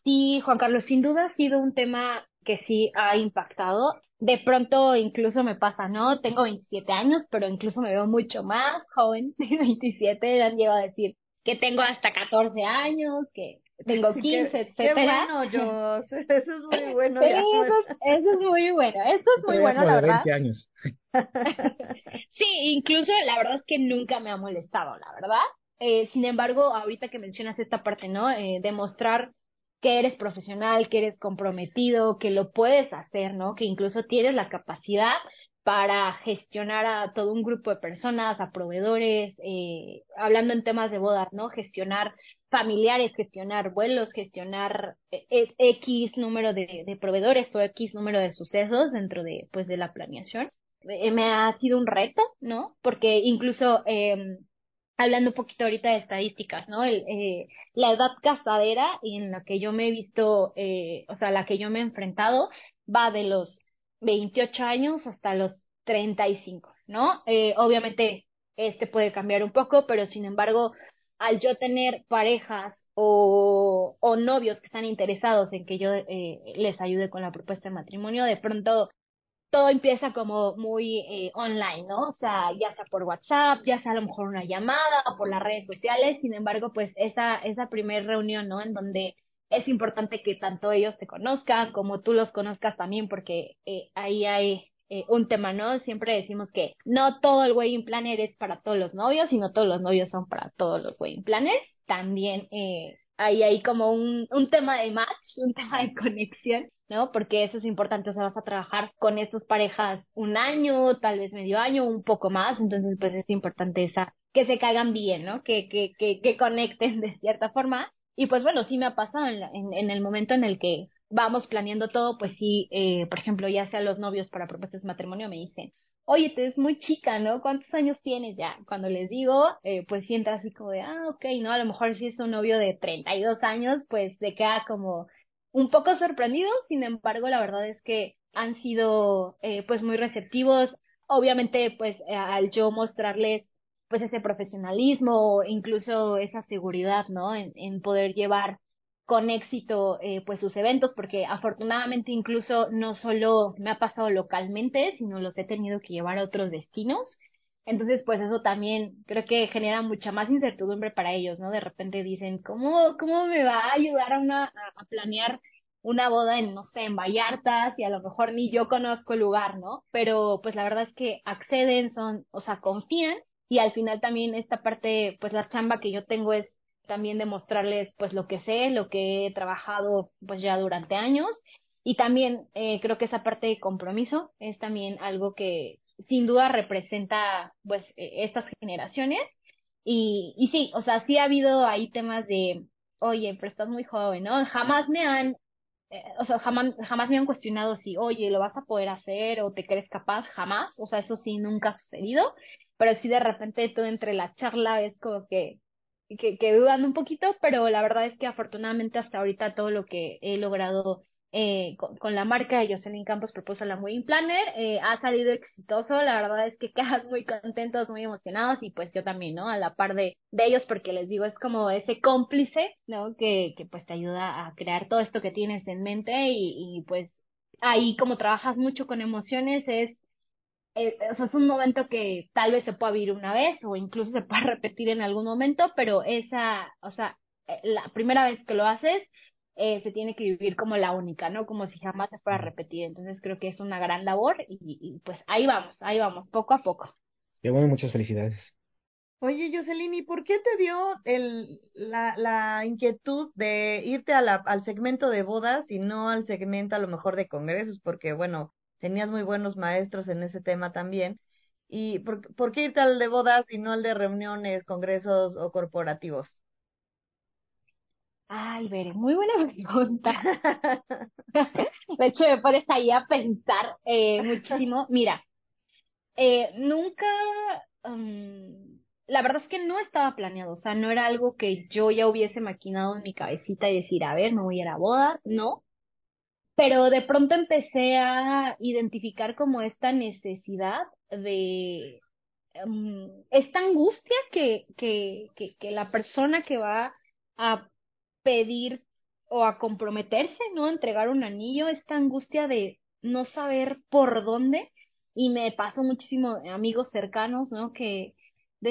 Sí, Juan Carlos, sin duda ha sido un tema que sí ha impactado. De pronto incluso me pasa, ¿no? Tengo 27 años, pero incluso me veo mucho más joven de 27. Han llegado a decir que tengo hasta 14 años, que tengo 15, etcétera. Qué bueno, Jos. Eso es muy bueno. Sí, eso, eso, es muy bueno. Eso es muy bueno, la verdad. 20 años. sí, incluso la verdad es que nunca me ha molestado, la verdad. Eh, sin embargo, ahorita que mencionas esta parte, ¿no? Eh, demostrar que eres profesional, que eres comprometido, que lo puedes hacer, ¿no? Que incluso tienes la capacidad para gestionar a todo un grupo de personas, a proveedores, eh, hablando en temas de bodas, ¿no? Gestionar familiares, gestionar vuelos, gestionar eh, eh, X número de, de, proveedores o X número de sucesos dentro de, pues, de la planeación. me ha sido un reto, ¿no? Porque incluso eh, hablando un poquito ahorita de estadísticas, ¿no? El, eh, la edad casadera en la que yo me he visto, eh, o sea, la que yo me he enfrentado, va de los 28 años hasta los 35, ¿no? Eh, obviamente, este puede cambiar un poco, pero sin embargo, al yo tener parejas o, o novios que están interesados en que yo eh, les ayude con la propuesta de matrimonio, de pronto todo empieza como muy eh, online, ¿no? O sea, ya sea por WhatsApp, ya sea a lo mejor una llamada o por las redes sociales, sin embargo, pues esa, esa primera reunión, ¿no? En donde es importante que tanto ellos te conozcan como tú los conozcas también, porque eh, ahí hay eh, un tema, ¿no? Siempre decimos que no todo el wedding planner es para todos los novios, sino todos los novios son para todos los wedding planners. También eh, ahí hay como un, un tema de match, un tema de conexión ¿no? Porque eso es importante, o sea, vas a trabajar con estas parejas un año, tal vez medio año, un poco más, entonces pues es importante esa, que se caigan bien, ¿no? Que, que, que, que conecten de cierta forma. Y pues bueno, sí me ha pasado en, en, el momento en el que vamos planeando todo, pues sí, eh, por ejemplo, ya sea los novios para propuestas de matrimonio me dicen, oye, tú eres muy chica, ¿no? ¿Cuántos años tienes ya? Cuando les digo, eh, pues sienta así como de, ah, ok, ¿no? A lo mejor si es un novio de 32 años, pues se queda como un poco sorprendido, sin embargo, la verdad es que han sido eh, pues muy receptivos. Obviamente, pues eh, al yo mostrarles pues ese profesionalismo, incluso esa seguridad, ¿no? En, en poder llevar con éxito eh, pues sus eventos, porque afortunadamente incluso no solo me ha pasado localmente, sino los he tenido que llevar a otros destinos. Entonces, pues eso también creo que genera mucha más incertidumbre para ellos, ¿no? De repente dicen, ¿cómo, cómo me va a ayudar a una, a planear una boda en, no sé, en Vallarta, y a lo mejor ni yo conozco el lugar, ¿no? Pero pues la verdad es que acceden, son, o sea, confían, y al final también esta parte, pues la chamba que yo tengo es también demostrarles pues lo que sé, lo que he trabajado pues ya durante años, y también eh, creo que esa parte de compromiso es también algo que sin duda representa pues e, estas generaciones. Y, y sí, o sea, sí ha habido ahí temas de, oye, pero estás muy joven, ¿no? Jamás me han, eh, o sea, jamás, jamás me han cuestionado si, oye, lo vas a poder hacer o te crees capaz, jamás, o sea, eso sí nunca ha sucedido, pero sí de repente todo entre la charla es como que, que, que dudan un poquito, pero la verdad es que afortunadamente hasta ahorita todo lo que he logrado eh, con, la marca de Jocelyn Campos Propuso la Wedding Planner. Eh, ha salido exitoso, la verdad es que quedas muy contentos, muy emocionados y pues yo también, ¿no? A la par de, de ellos porque les digo, es como ese cómplice, ¿no? Que, que pues te ayuda a crear todo esto que tienes en mente y, y pues ahí como trabajas mucho con emociones es eh, o sea, es un momento que tal vez se pueda vivir una vez o incluso se pueda repetir en algún momento, pero esa, o sea, eh, la primera vez que lo haces, eh, se tiene que vivir como la única, ¿no? Como si jamás se fuera a repetir. Entonces creo que es una gran labor y, y pues ahí vamos, ahí vamos, poco a poco. Qué bueno, muchas felicidades. Oye, Jocelyn, ¿y por qué te dio el, la, la inquietud de irte a la, al segmento de bodas y no al segmento a lo mejor de congresos? Porque, bueno, tenías muy buenos maestros en ese tema también. ¿Y por, por qué irte al de bodas y no al de reuniones, congresos o corporativos? Ay, Bere, muy buena pregunta. De hecho, me pones ahí a pensar eh, muchísimo. Mira, eh, nunca, um, la verdad es que no estaba planeado, o sea, no era algo que yo ya hubiese maquinado en mi cabecita y decir, a ver, me voy a ir a boda, no. Pero de pronto empecé a identificar como esta necesidad de um, esta angustia que, que, que, que la persona que va a pedir o a comprometerse, ¿no? Entregar un anillo, esta angustia de no saber por dónde. Y me pasó muchísimo amigos cercanos, ¿no? Que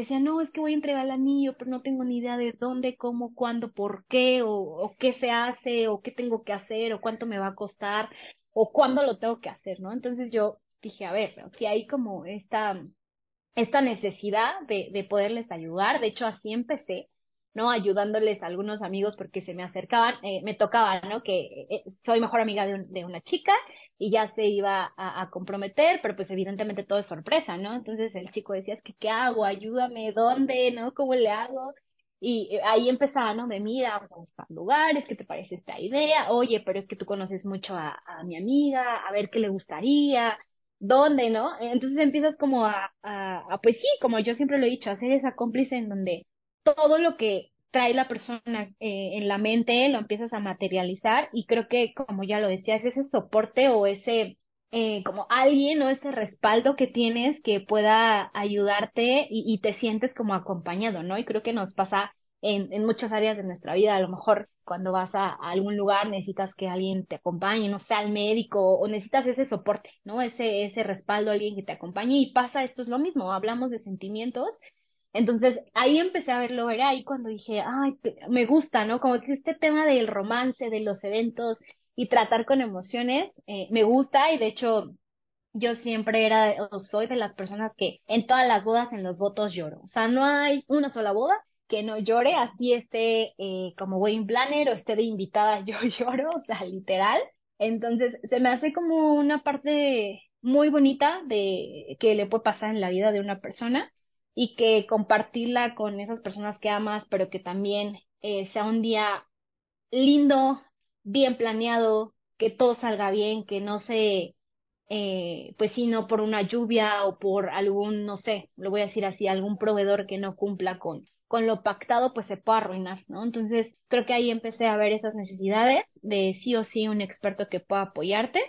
decían, no, es que voy a entregar el anillo, pero no tengo ni idea de dónde, cómo, cuándo, por qué, o, qué se hace, o qué tengo que hacer, o cuánto me va a costar, o cuándo lo tengo que hacer, ¿no? Entonces yo dije, a ver, si hay como esta, esta necesidad de, de poderles ayudar, de hecho así empecé, ¿no? Ayudándoles a algunos amigos porque se me acercaban, eh, me tocaba, ¿no? Que eh, soy mejor amiga de, de, una chica y ya se iba a, comprometer, pero pues evidentemente todo es sorpresa, ¿no? Entonces el chico decía, es que, ¿qué hago? Ayúdame, ¿dónde? ¿No? ¿Cómo le hago? Y ahí empezaba, ¿no? Me mira, vamos a buscar lugares, ¿qué te parece esta idea? Oye, pero es que tú conoces mucho a, a mi amiga, a ver qué le gustaría, dónde, ¿no? Entonces empiezas como a, a, a, pues sí, como yo siempre lo he dicho, a ser esa cómplice en donde todo lo que trae la persona eh, en la mente lo empiezas a materializar y creo que como ya lo decías ese soporte o ese eh, como alguien o ese respaldo que tienes que pueda ayudarte y, y, te sientes como acompañado, ¿no? Y creo que nos pasa en, en muchas áreas de nuestra vida, a lo mejor cuando vas a, algún lugar necesitas que alguien te acompañe, no sea el médico, o necesitas ese soporte, ¿no? Ese, ese respaldo, alguien que te acompañe y pasa esto es lo mismo, hablamos de sentimientos entonces ahí empecé a verlo, era ahí cuando dije, ay, me gusta, ¿no? Como que este tema del romance, de los eventos y tratar con emociones, eh, me gusta y de hecho yo siempre era o soy de las personas que en todas las bodas, en los votos lloro. O sea, no hay una sola boda que no llore, así esté eh, como wedding planner o esté de invitada, yo lloro, o sea, literal. Entonces se me hace como una parte muy bonita de que le puede pasar en la vida de una persona y que compartirla con esas personas que amas, pero que también eh, sea un día lindo, bien planeado, que todo salga bien, que no se, eh, pues sí, no por una lluvia o por algún, no sé, lo voy a decir así, algún proveedor que no cumpla con, con lo pactado, pues se puede arruinar, ¿no? Entonces, creo que ahí empecé a ver esas necesidades de sí o sí un experto que pueda apoyarte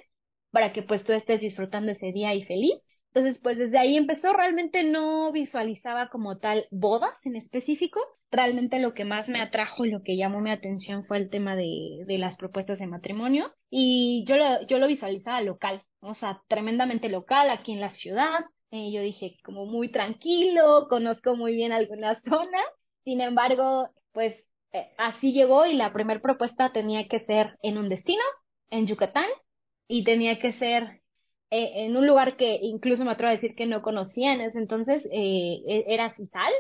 para que pues tú estés disfrutando ese día y feliz entonces, pues desde ahí empezó, realmente no visualizaba como tal bodas en específico. Realmente lo que más me atrajo lo que llamó mi atención fue el tema de, de las propuestas de matrimonio. Y yo lo, yo lo visualizaba local, o sea, tremendamente local aquí en la ciudad. Eh, yo dije, como muy tranquilo, conozco muy bien algunas zonas. Sin embargo, pues eh, así llegó y la primera propuesta tenía que ser en un destino, en Yucatán, y tenía que ser eh, en un lugar que incluso me atrevo a decir que no conocía en ese entonces, eh, e, era Cisal,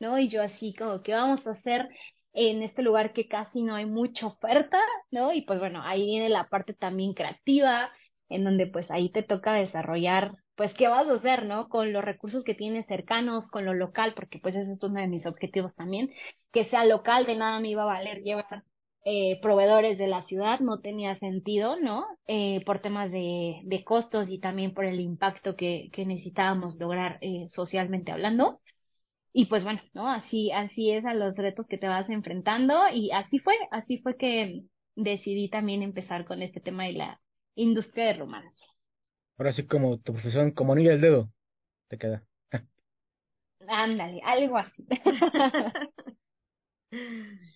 ¿no? Y yo así como, ¿qué vamos a hacer en este lugar que casi no hay mucha oferta, ¿no? Y pues bueno, ahí viene la parte también creativa, en donde pues ahí te toca desarrollar, pues, ¿qué vas a hacer, ¿no? Con los recursos que tienes cercanos, con lo local, porque pues ese es uno de mis objetivos también, que sea local, de nada me iba a valer llevar eh, proveedores de la ciudad no tenía sentido, ¿no? Eh, por temas de, de, costos y también por el impacto que, que necesitábamos lograr eh, socialmente hablando. Y pues bueno, ¿no? Así, así es a los retos que te vas enfrentando y así fue, así fue que decidí también empezar con este tema de la industria de romance. Ahora sí como tu profesión, como anillo del dedo, te queda. Ándale, algo así.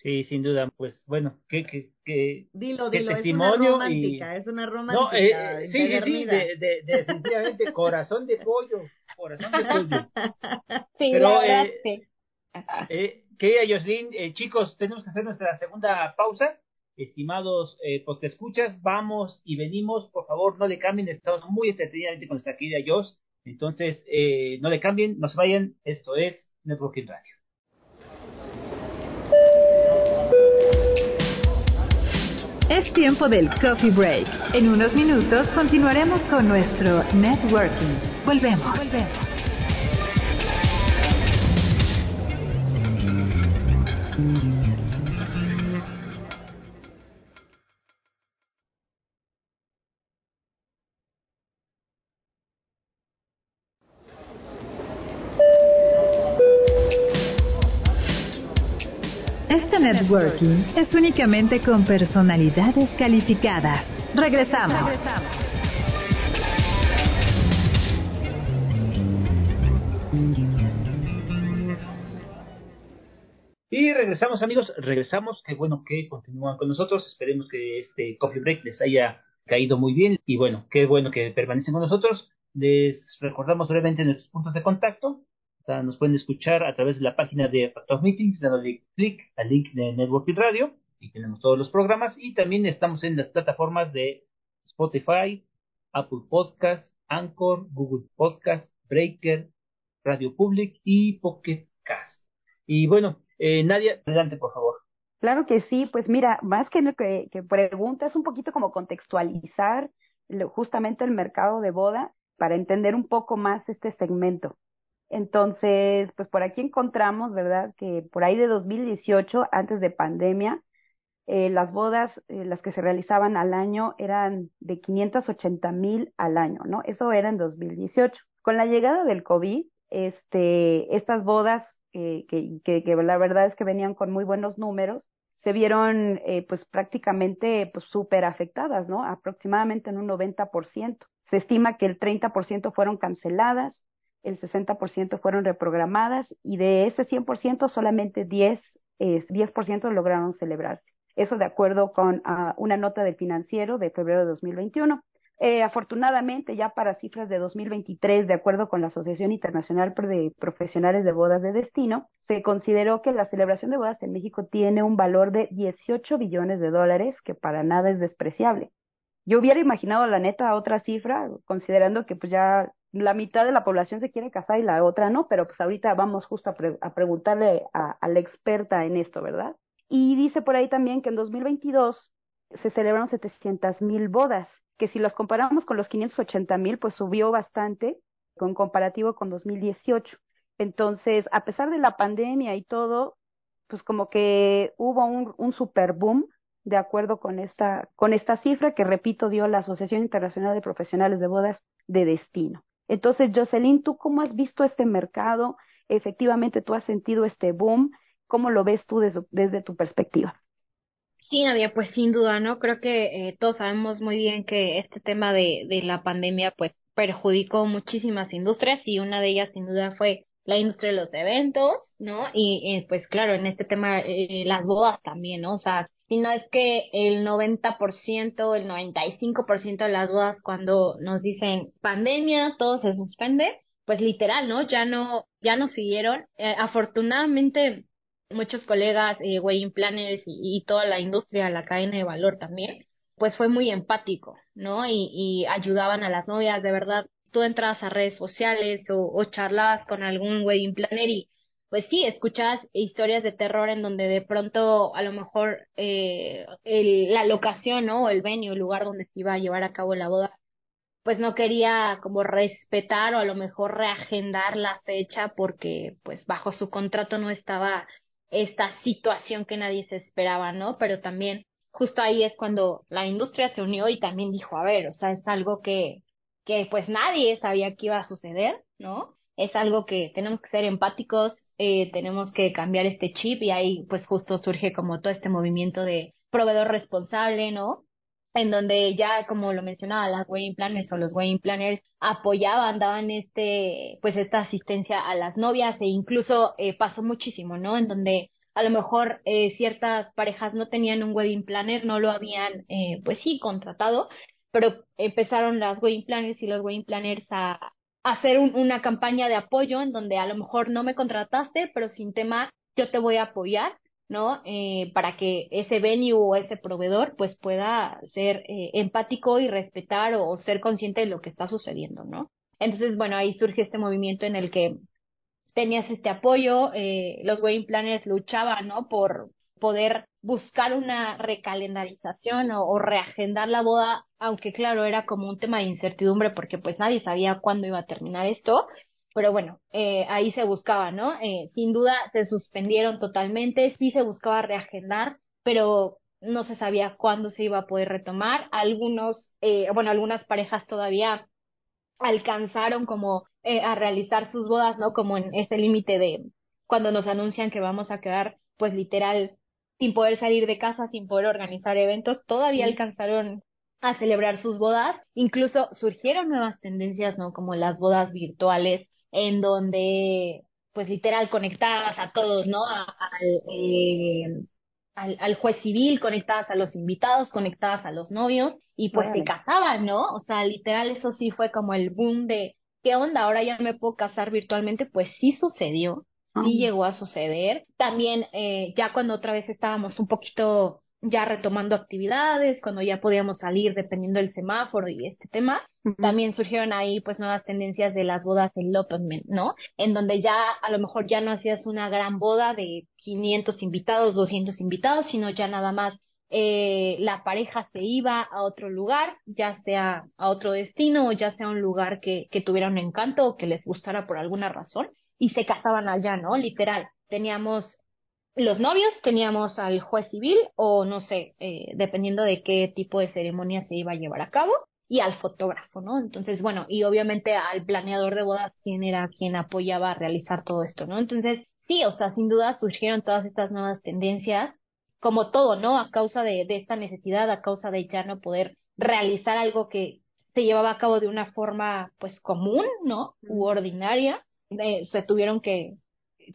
Sí, sin duda, pues bueno, que, que, que dilo, dilo, es una romántica, y... es una romántica. No, eh, sí, sí, sí, de, de, definitivamente, corazón de pollo, corazón de pollo. Sí, Pero, la verdad, eh, sí. Eh, querida Jocelyn, eh, chicos, tenemos que hacer nuestra segunda pausa. Estimados eh, pues te escuchas, vamos y venimos, por favor, no le cambien, estamos muy entretenidamente con nuestra querida Jos, entonces eh, no le cambien, no se vayan, esto es Networking Radio. Es tiempo del coffee break. En unos minutos continuaremos con nuestro networking. Volvemos. Volvemos. Networking es únicamente con personalidades calificadas. Regresamos. Y regresamos, amigos, regresamos. Qué bueno que continúan con nosotros. Esperemos que este coffee break les haya caído muy bien. Y bueno, qué bueno que permanecen con nosotros. Les recordamos brevemente nuestros puntos de contacto. Nos pueden escuchar a través de la página de Factor Meetings, dándole clic al link de Networking Radio. Y tenemos todos los programas. Y también estamos en las plataformas de Spotify, Apple Podcast, Anchor, Google Podcast, Breaker, Radio Public y Pocket Cast. Y bueno, eh, Nadia, adelante, por favor. Claro que sí, pues mira, más que lo que, que pregunta, es un poquito como contextualizar justamente el mercado de boda para entender un poco más este segmento. Entonces, pues por aquí encontramos, ¿verdad? Que por ahí de 2018, antes de pandemia, eh, las bodas, eh, las que se realizaban al año, eran de 580 mil al año, ¿no? Eso era en 2018. Con la llegada del COVID, este, estas bodas que, que, que, la verdad es que venían con muy buenos números, se vieron eh, pues prácticamente pues afectadas, ¿no? Aproximadamente en un 90%. Se estima que el 30% fueron canceladas, el 60% fueron reprogramadas y de ese 100% solamente 10, eh, 10% lograron celebrarse. Eso de acuerdo con uh, una nota del financiero de febrero de 2021. Eh, afortunadamente, ya para cifras de 2023, de acuerdo con la Asociación Internacional de Profesionales de Bodas de Destino, se consideró que la celebración de bodas en México tiene un valor de 18 billones de dólares, que para nada es despreciable. Yo hubiera imaginado la neta otra cifra, considerando que pues ya la mitad de la población se quiere casar y la otra no, pero pues ahorita vamos justo a, a preguntarle a, la experta en esto, ¿verdad? Y dice por ahí también que en 2022 se celebraron 700 mil bodas que si los comparamos con los 580 mil, pues subió bastante con comparativo con 2018. Entonces, a pesar de la pandemia y todo, pues como que hubo un, un super boom de acuerdo con esta, con esta cifra que, repito, dio la Asociación Internacional de Profesionales de Bodas de Destino. Entonces, Jocelyn, ¿tú cómo has visto este mercado? Efectivamente, tú has sentido este boom. ¿Cómo lo ves tú desde, desde tu perspectiva? Sí, Nadia, pues sin duda, ¿no? Creo que eh, todos sabemos muy bien que este tema de, de la pandemia, pues perjudicó muchísimas industrias y una de ellas sin duda fue la industria de los eventos, ¿no? Y eh, pues claro, en este tema eh, las bodas también, ¿no? O sea, si no es que el 90%, el 95% de las bodas cuando nos dicen pandemia, todo se suspende, pues literal, ¿no? Ya no, ya no siguieron. afortunadamente, muchos colegas, eh, wedding planners y, toda la industria, la cadena de valor también, pues fue muy empático, ¿no? Y, y ayudaban a las novias, de verdad. Tú entras a redes sociales o, o charlabas con algún wedding planner y pues sí, escuchabas historias de terror en donde de pronto a lo mejor eh, el, la locación, ¿no? O el venue, el lugar donde se iba a llevar a cabo la boda, pues no quería como respetar o a lo mejor reagendar la fecha porque pues bajo su contrato no estaba esta situación que nadie se esperaba, ¿no? Pero también justo ahí es cuando la industria se unió y también dijo, a ver, o sea, es algo que, que pues nadie sabía que iba a suceder, ¿no? Es algo que tenemos que ser empáticos, eh, tenemos que cambiar este chip y ahí pues justo surge como todo este movimiento de proveedor responsable, ¿no? en donde ya, como lo mencionaba, las wedding planners o los wedding planners apoyaban, daban este, pues esta asistencia a las novias e incluso eh, pasó muchísimo, ¿no? En donde a lo mejor eh, ciertas parejas no tenían un wedding planner, no lo habían, eh, pues sí, contratado, pero empezaron las wedding planners y los wedding planners a, hacer una campaña de apoyo en donde a lo mejor no me contrataste, pero sin tema yo te voy a apoyar ¿no? Eh, para que ese venue o ese proveedor pues pueda ser eh, empático y respetar o, ser consciente de lo que está sucediendo, ¿no? Entonces, bueno, ahí surge este movimiento en el que tenías este apoyo, eh, los wedding planners luchaban, ¿no? Por poder buscar una recalendarización o, reagendar la boda, aunque claro, era como un tema de incertidumbre porque pues nadie sabía cuándo iba a terminar esto, pero bueno, eh, ahí se buscaba, ¿no? Eh, sin duda se suspendieron totalmente, sí se buscaba reagendar, pero no se sabía cuándo se iba a poder retomar. Algunos, eh, bueno, algunas parejas todavía alcanzaron como eh, a realizar sus bodas, ¿no? Como en ese límite de cuando nos anuncian que vamos a quedar, pues literal, sin poder salir de casa, sin poder organizar eventos, todavía alcanzaron a celebrar sus bodas. Incluso surgieron nuevas tendencias, ¿no? Como las bodas virtuales, en donde, pues literal, conectadas a todos, ¿no? Al, eh, al, al, juez civil, conectadas a los invitados, conectadas a los novios, y pues se casaban, ¿no? O sea, literal, eso sí fue como el boom de, ¿qué onda? Ahora ya me puedo casar virtualmente, pues sí sucedió, sí llegó a suceder. También, eh, ya cuando otra vez estábamos un poquito ya retomando actividades, cuando ya podíamos salir dependiendo del semáforo y este tema, también surgieron ahí pues nuevas tendencias de las bodas elopement, ¿no? En donde ya a lo mejor ya no hacías una gran boda de 500 invitados, 200 invitados, sino ya nada más eh, la pareja se iba a otro lugar, ya sea a otro destino o ya sea un lugar que, que tuviera un encanto o que les gustara por alguna razón y se casaban allá, ¿no? Literal. Teníamos los novios, teníamos al juez civil o no sé, eh, dependiendo de qué tipo de ceremonia se iba a llevar a cabo y al fotógrafo, ¿no? Entonces, bueno, y obviamente al planeador de bodas, quien era quien apoyaba a realizar todo esto, ¿no? Entonces, sí, o sea, sin duda surgieron todas estas nuevas tendencias, como todo, ¿no? A causa de, de esta necesidad, a causa de ya no poder realizar algo que se llevaba a cabo de una forma, pues, común, ¿no? U ordinaria, eh, se tuvieron que,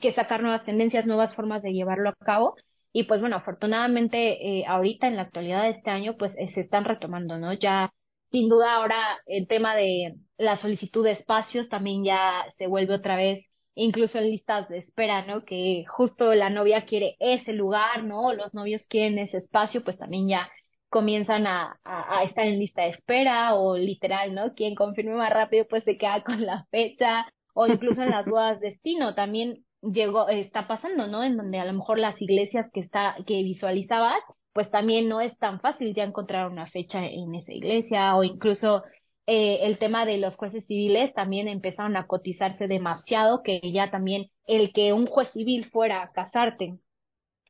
que sacar nuevas tendencias, nuevas formas de llevarlo a cabo. Y pues bueno, afortunadamente eh, ahorita en la actualidad de este año pues eh, se están retomando, ¿no? Ya sin duda ahora el tema de la solicitud de espacios también ya se vuelve otra vez incluso en listas de espera, ¿no? Que justo la novia quiere ese lugar, ¿no? Los novios quieren ese espacio, pues también ya comienzan a, a, a estar en lista de espera o literal, ¿no? Quien confirme más rápido pues se queda con la fecha o incluso en las bodas destino también llegó, está pasando, ¿no? En donde a lo mejor las iglesias que está, que visualizabas, pues también no es tan fácil ya encontrar una fecha en esa iglesia o incluso eh, el tema de los jueces civiles también empezaron a cotizarse demasiado que ya también el que un juez civil fuera a casarte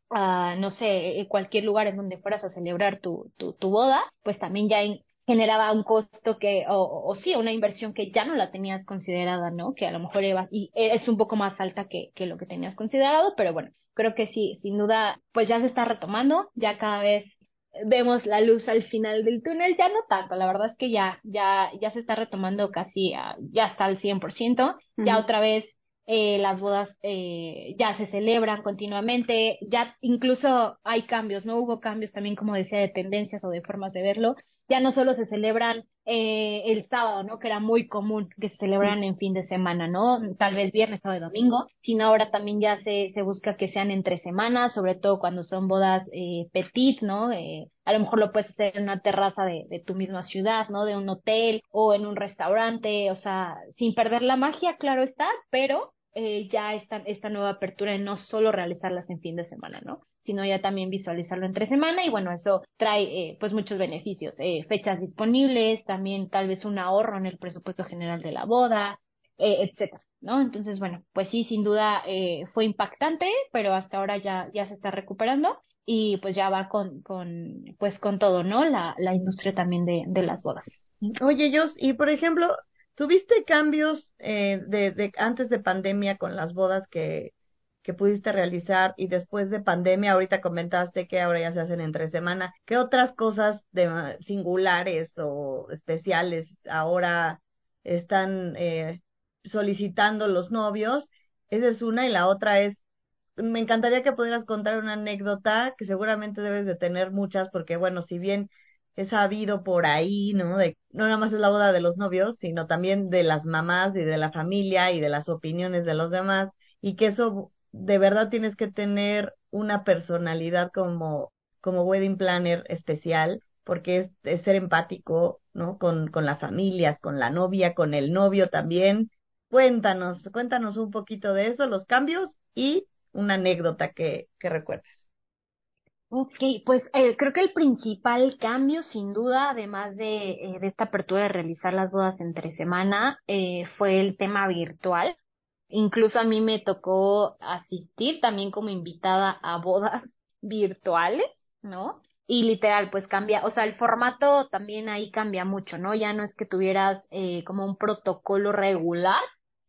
a, no sé, cualquier lugar en donde fueras a celebrar tu, tu, tu boda, pues también ya en, generaba un costo que, o, o, sí, una inversión que ya no la tenías considerada, ¿no? Que a lo mejor iba, y es un poco más alta que, que lo que tenías considerado, pero bueno, creo que sí, sin duda, pues ya se está retomando, ya cada vez vemos la luz al final del túnel, ya no tanto, la verdad es que ya, ya, ya se está retomando casi, a, ya está al 100%, ya otra vez eh, las bodas eh, ya se celebran continuamente, ya incluso hay cambios, ¿no? Hubo cambios también, como decía, de tendencias o de formas de verlo, ya no solo se celebran eh, el sábado, ¿no? Que era muy común que se celebraran en fin de semana, ¿no? Tal vez viernes, sábado y domingo, sino ahora también ya se, se busca que sean entre semanas, sobre todo cuando son bodas eh, petit, ¿no? Eh, a lo mejor lo puedes hacer en una terraza de, de tu misma ciudad, ¿no? De un hotel o en un restaurante, o sea, sin perder la magia, claro está, pero eh, ya esta, esta nueva apertura de no solo realizarlas en fin de semana, ¿no? Sino ya también visualizarlo entre semana y bueno, eso trae eh, pues muchos beneficios, eh, fechas disponibles, también tal vez un ahorro en el presupuesto general de la boda, eh, etcétera, ¿no? Entonces, bueno, pues sí, sin duda eh, fue impactante, pero hasta ahora ya, ya se está recuperando y pues ya va con, con pues con todo, ¿no? La, la industria también de, de las bodas. Oye, Jos, y por ejemplo, ¿tuviste cambios eh, de, de antes de pandemia con las bodas que que pudiste realizar y después de pandemia, ahorita comentaste que ahora ya se hacen entre semana, ¿qué otras cosas de singulares o especiales ahora están eh, solicitando los novios? Esa es una y la otra es, me encantaría que pudieras contar una anécdota que seguramente debes de tener muchas porque bueno, si bien he sabido por ahí, ¿no? De, no nada más es la boda de los novios, sino también de las mamás y de la familia y de las opiniones de los demás y que eso de verdad tienes que tener una personalidad como, como wedding planner especial, porque es, ser empático, ¿no? Con, con las familias, con la novia, con el novio también. Cuéntanos, cuéntanos un poquito de eso, los cambios y una anécdota que, que recuerdes. Ok, pues eh, creo que el principal cambio, sin duda, además de, eh, de esta apertura de realizar las bodas entre semana, eh, fue el tema virtual incluso a mí me tocó asistir también como invitada a bodas virtuales, ¿no? Y literal, pues cambia, o sea, el formato también ahí cambia mucho, ¿no? Ya no es que tuvieras eh, como un protocolo regular,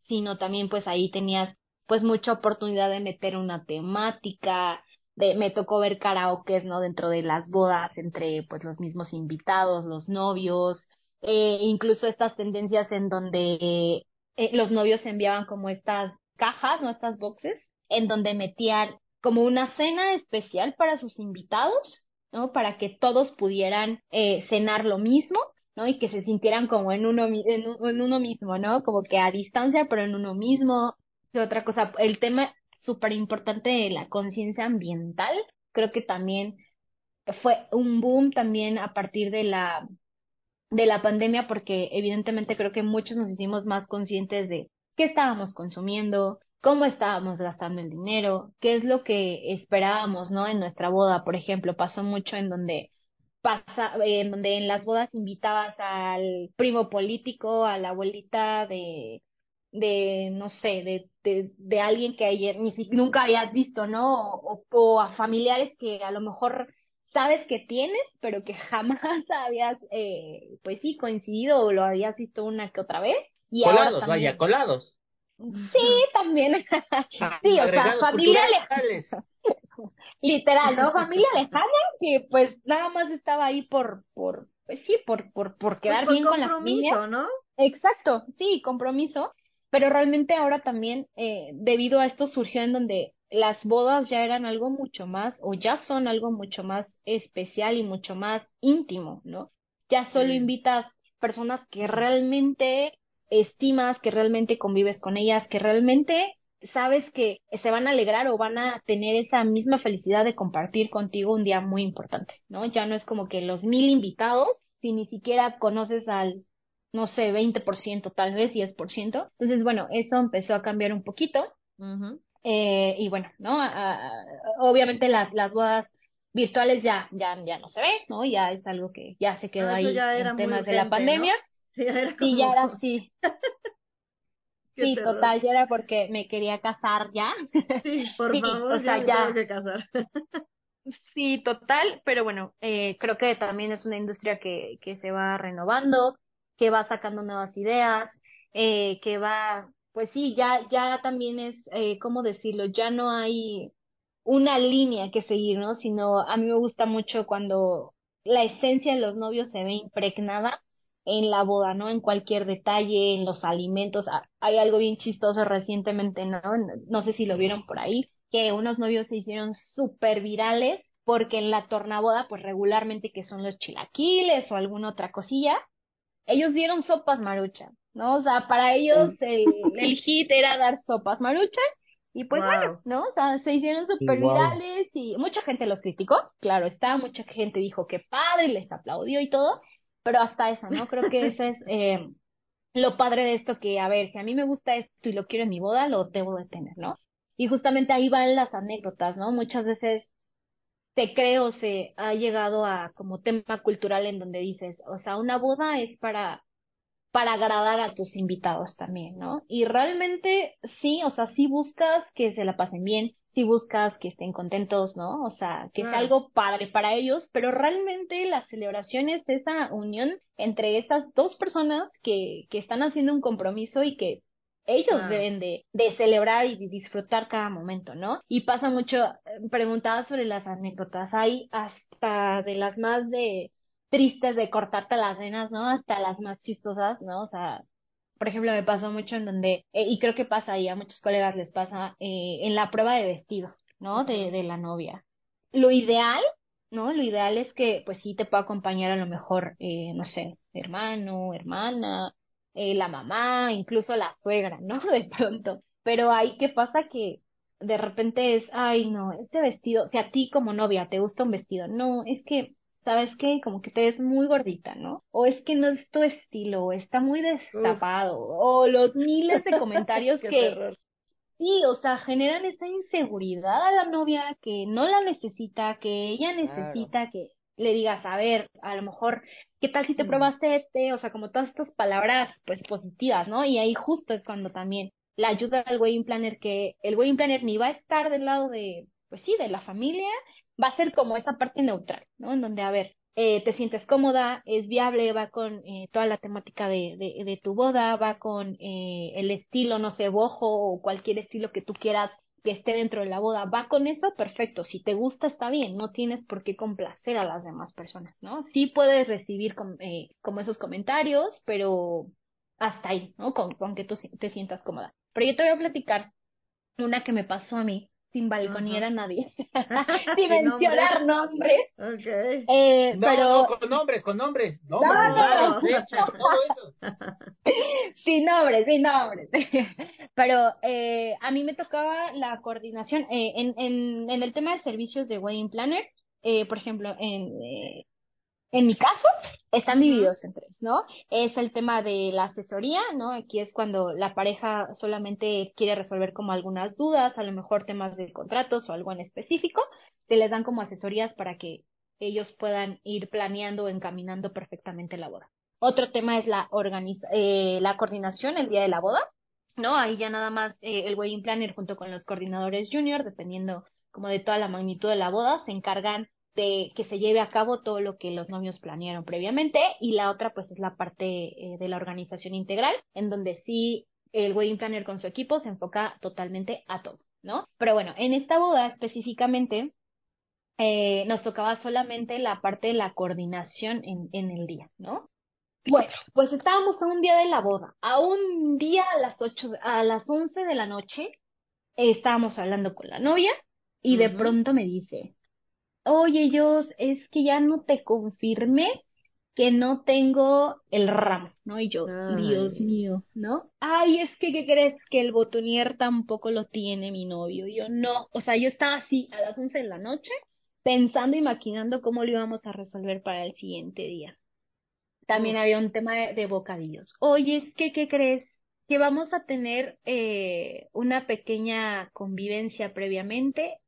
sino también pues ahí tenías pues mucha oportunidad de meter una temática, de, me tocó ver karaokes, ¿no? Dentro de las bodas, entre pues los mismos invitados, los novios, eh, incluso estas tendencias en donde los novios enviaban como estas cajas, ¿no? Estas boxes, en donde metían como una cena especial para sus invitados, ¿no? Para que todos pudieran eh, cenar lo mismo, ¿no? Y que se sintieran como en uno, en, en uno mismo, ¿no? Como que a distancia, pero en uno mismo. Y otra cosa, el tema súper importante de la conciencia ambiental, creo que también fue un boom también a partir de la de la pandemia porque evidentemente creo que muchos nos hicimos más conscientes de qué estábamos consumiendo, cómo estábamos gastando el dinero, qué es lo que esperábamos, ¿no? En nuestra boda, por ejemplo, pasó mucho en donde pasa, en donde en las bodas invitabas al primo político, a la abuelita de, de no sé, de, de, alguien que ayer ni si, nunca habías visto, ¿no? O, a familiares que a lo mejor sabes que tienes, pero que jamás habías, eh, pues sí, coincidido o lo habías visto una que otra vez. Y colados, ahora también... vaya, colados. Sí, también. sí, o sea, familia lejana. Literal, ¿no? Familia lejana que pues nada más estaba ahí por, por, pues sí, por, por, por quedar pues bien con la familia. ¿no? Exacto, sí, compromiso. Pero realmente ahora también, eh, debido a esto surgió en donde las bodas ya eran algo mucho más, o ya son algo mucho más especial y mucho más íntimo, ¿no? Ya solo Sí. invitas personas que realmente estimas, que realmente convives con ellas, que realmente sabes que se van a alegrar o van a tener esa misma felicidad de compartir contigo un día muy importante, ¿no? Ya no es como que los mil invitados, si ni siquiera conoces al, no sé, 20%, tal vez 10%. Entonces, bueno, eso empezó a cambiar un poquito. Eh, y bueno, ¿no? Obviamente las, las bodas virtuales ya, ya, ya no se ve, ¿no? Ya es algo que ya se quedó Ah, ahí ya era en temas de la pandemia. Sí, ya era Sí, ya era así. Sí, terror. total, ya era porque me quería casar ya. Sí, por Sí, favor, o sea, ya me ya. tengo que casar. Sí, total, pero bueno, eh, creo que también es una industria que, que se va renovando, que va sacando nuevas ideas, eh, que va, pues sí, ya, ya también es, eh, ¿cómo decirlo? Ya no hay una línea que seguir, ¿no? Sino a mí me gusta mucho cuando la esencia de los novios se ve impregnada en la boda, ¿no? En cualquier detalle, en los alimentos. Ah, Hay algo bien chistoso recientemente, ¿no? No sé si lo vieron por ahí, que unos novios se hicieron súper virales porque en la tornaboda, pues regularmente que son los chilaquiles o alguna otra cosilla, ellos dieron sopas marucha, ¿no? O sea, para ellos el, el hit era dar sopas marucha y pues Wow. bueno, ¿no? O sea, se hicieron súper Wow. virales y mucha gente los criticó, claro está, mucha gente dijo que padre, les aplaudió y todo, pero hasta eso, ¿no? Creo que ese es eh, lo padre de esto que, a ver, si a mí me gusta esto y lo quiero en mi boda, lo debo de tener, ¿no? Y justamente ahí van las anécdotas, ¿no? Muchas veces te creo se ha llegado a como tema cultural en donde dices, o sea, una boda es para para agradar a tus invitados también, ¿no? Y realmente sí, o sea, sí buscas que se la pasen bien, sí buscas que estén contentos, ¿no? O sea, que sea Claro. algo padre para ellos, pero realmente la celebración es esa unión entre estas dos personas que, que están haciendo un compromiso y que ellos Claro. deben de, de celebrar y disfrutar cada momento, ¿no? Y pasa mucho, eh, preguntaba sobre las anécdotas, hay hasta de las más de tristes de cortarte las venas, ¿no? Hasta las más chistosas, ¿no? O sea, por ejemplo, me pasó mucho en donde, eh, y creo que pasa y a muchos colegas les pasa, eh, en la prueba de vestido, ¿no? De, de la novia. Lo ideal, ¿no? Lo ideal es que, pues sí, te pueda acompañar a lo mejor, eh, no sé, hermano, hermana, eh, la mamá, incluso la suegra, ¿no? De pronto. Pero ahí, ¿qué pasa? Que de repente es, ay, no, este vestido, si a ti como novia te gusta un vestido, no, es que ¿sabes qué? Como que te ves muy gordita, ¿no? O es que no es tu estilo, o está muy destapado, o los miles de comentarios que, terror. sí, o sea, generan esa inseguridad a la novia que no la necesita, que ella necesita que le digas, a ver, a lo mejor, ¿qué tal si te Mm. probaste este? O sea, como todas estas palabras, pues, positivas, ¿no? Y ahí justo es cuando también la ayuda del wedding planner, que el wedding planner ni va a estar del lado de, pues sí, de la familia, va a ser como esa parte neutral, ¿no? En donde, a ver, eh, te sientes cómoda, es viable, va con eh, toda la temática de, de, de, tu boda, va con eh, el estilo, no sé, bojo o cualquier estilo que tú quieras que esté dentro de la boda, va con eso, perfecto, si te gusta está bien, no tienes por qué complacer a las demás personas, ¿no? Sí puedes recibir eh, como esos comentarios, pero hasta ahí, ¿no? Con, con que tú te sientas cómoda. Pero yo te voy a platicar una que me pasó a mí sin balconear a nadie, sin mencionar nombres. Okay. Eh, no, pero... no, con nombres, con nombres. Nombres, No, fechas, todo eso. sin nombres, sin nombres. Pero eh, a mí me tocaba la coordinación eh, en, en, en el tema de servicios de Wedding Planner. Eh, por ejemplo, en, eh, en mi caso, están divididos en tres, ¿no? Es el tema de la asesoría, ¿no? Aquí es cuando la pareja solamente quiere resolver como algunas dudas, a lo mejor temas de contratos o algo en específico. Se les dan como asesorías para que ellos puedan ir planeando o encaminando perfectamente la boda. Otro tema es la organiza eh, la coordinación el día de la boda, ¿no? Ahí ya nada más eh, el wedding planner junto con los coordinadores junior, dependiendo como de toda la magnitud de la boda, se encargan de que se lleve a cabo todo lo que los novios planearon previamente y la otra pues es la parte eh, de la organización integral en donde sí el wedding planner con su equipo se enfoca totalmente a todo, ¿no? Pero bueno, en esta boda específicamente eh, nos tocaba solamente la parte de la coordinación en, en el día, ¿no? Bueno, pues estábamos a un día de la boda, a un día a las ocho, a las once de la noche, eh, estábamos hablando con la novia y de pronto me dice, oye, Jos, es que ya no te confirmé que no tengo el ramo, ¿no? Y yo, Ay. Dios mío, ¿no? Ay, es que, ¿qué crees? Que el botonier tampoco lo tiene mi novio. Y yo, no, o sea, yo estaba así a las once de la noche pensando y maquinando cómo lo íbamos a resolver para el siguiente día. También había un tema de, de bocadillos. Oye, es que, ¿qué crees? Que vamos a tener eh, una pequeña convivencia previamente,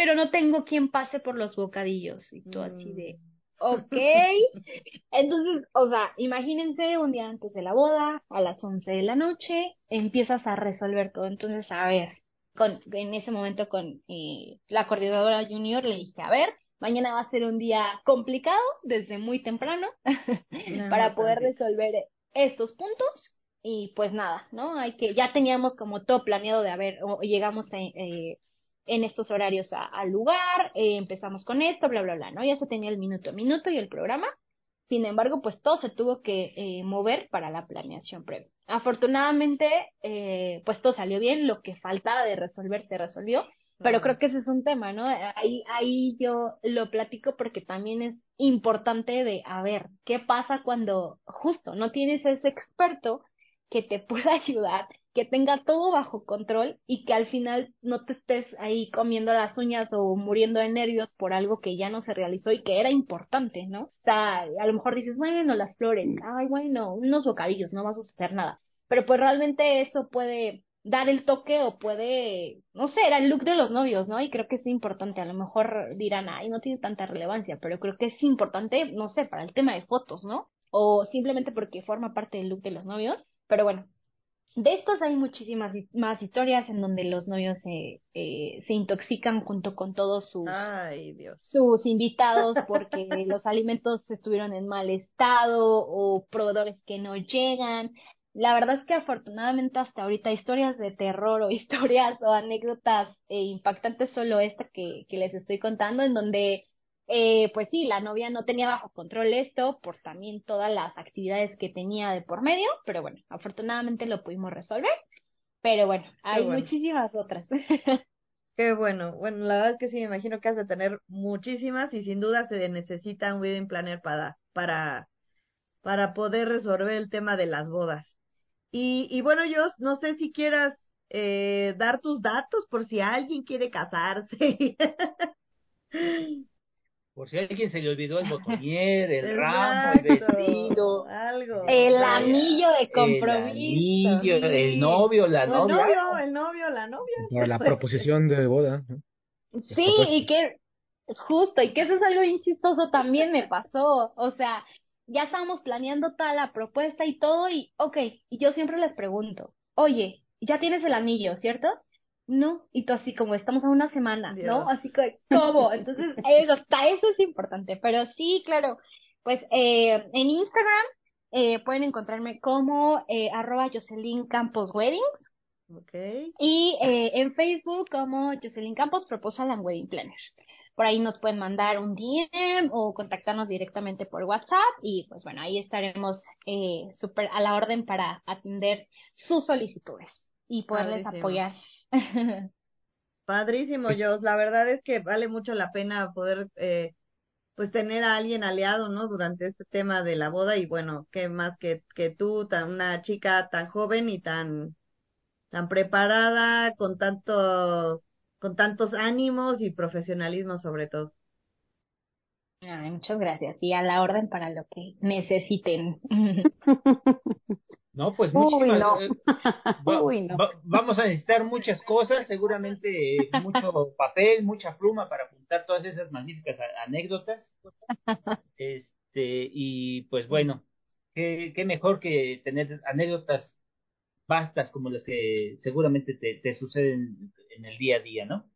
pero no tengo quien pase por los bocadillos. Y tú así de, ok. Entonces, o sea, imagínense un día antes de la boda, a las 11 de la noche, empiezas a resolver todo. Entonces, a ver, con, en ese momento con eh, la coordinadora junior le dije, a ver, mañana va a ser un día complicado desde muy temprano para poder resolver estos puntos. Y pues nada, ¿no? Hay que, ya teníamos como todo planeado de, a ver, o llegamos a, eh, en estos horarios a- al lugar, eh, empezamos con esto, bla, bla, bla, ¿no? Ya se tenía el minuto a minuto y el programa. Sin embargo, pues todo se tuvo que eh, mover para la planeación previa. Afortunadamente, eh, pues todo salió bien, lo que faltaba de resolver se resolvió, pero creo que ese es un tema, ¿no? Ahí, ahí yo lo platico porque también es importante de, a ver, ¿qué pasa cuando justo no tienes ese experto que te pueda ayudar, que tenga todo bajo control y que al final no te estés ahí comiendo las uñas o muriendo de nervios por algo que ya no se realizó y que era importante, ¿no? O sea, a lo mejor dices, bueno, las flores, ay, bueno, unos bocadillos, no va a suceder nada. Pero pues realmente eso puede dar el toque o puede, no sé, era el look de los novios, ¿no? Y creo que es importante, a lo mejor dirán, ay, no tiene tanta relevancia, pero creo que es importante, no sé, para el tema de fotos, ¿no? O simplemente porque forma parte del look de los novios, pero bueno, de estos hay muchísimas más historias en donde los novios se, eh, se intoxican junto con todos sus, Ay, Dios. sus invitados porque los alimentos estuvieron en mal estado o proveedores que no llegan. La verdad es que afortunadamente hasta ahorita historias de terror o historias o anécdotas eh, impactantes solo esta que, que les estoy contando en donde eh, pues sí, la novia no tenía bajo control esto por también todas las actividades que tenía de por medio, pero bueno, afortunadamente lo pudimos resolver. Pero bueno, hay bueno. muchísimas otras. Qué bueno. Bueno, la verdad es que sí, me imagino que has de tener muchísimas y sin duda se necesita un wedding planner para, para, para poder resolver el tema de las bodas. Y, y bueno, yo no sé si quieras eh, dar tus datos por si alguien quiere casarse. Por si a alguien se le olvidó el botonier, el ramo, el vestido, algo. El anillo de el compromiso. anillo, Sí. el novio, la O el novia. novio, el novio, la novia. La proposición de boda. ¿no? Sí, y que justo, y que eso es algo bien chistoso también me pasó. O sea, ya estábamos planeando toda la propuesta y todo, y ok, y yo siempre les pregunto, oye, ya tienes el anillo, ¿cierto? No, y tú así como estamos a una semana, ¿no? Así que, ¿cómo? Entonces, eso, hasta eso es importante, pero sí, claro, pues eh, en Instagram eh, pueden encontrarme como eh, arroba Jocelyn Campos Weddings. Okay. Y eh, en Facebook como Jocelyn Campos Proposal and Wedding Planners. Por ahí nos pueden mandar un DM o contactarnos directamente por WhatsApp y pues bueno, ahí estaremos eh, súper a la orden para atender sus solicitudes y poderles Padrísimo. apoyar. Padrísimo, Jos. La verdad es que vale mucho la pena poder, eh, pues, tener a alguien aliado, ¿no? Durante este tema de la boda y bueno, qué más que, que tú, tan, una chica tan joven y tan, tan preparada, con tantos, con tantos ánimos y profesionalismo sobre todo. Ay, muchas gracias y a la orden para lo que necesiten. No, pues Uy, muchísimas no. eh, va- Uy, no. va- vamos a necesitar muchas cosas, seguramente eh, mucho papel, mucha pluma para apuntar todas esas magníficas anécdotas. Este, y pues bueno, qué, qué mejor que tener anécdotas vastas como las que seguramente te, te suceden en el día a día, ¿no?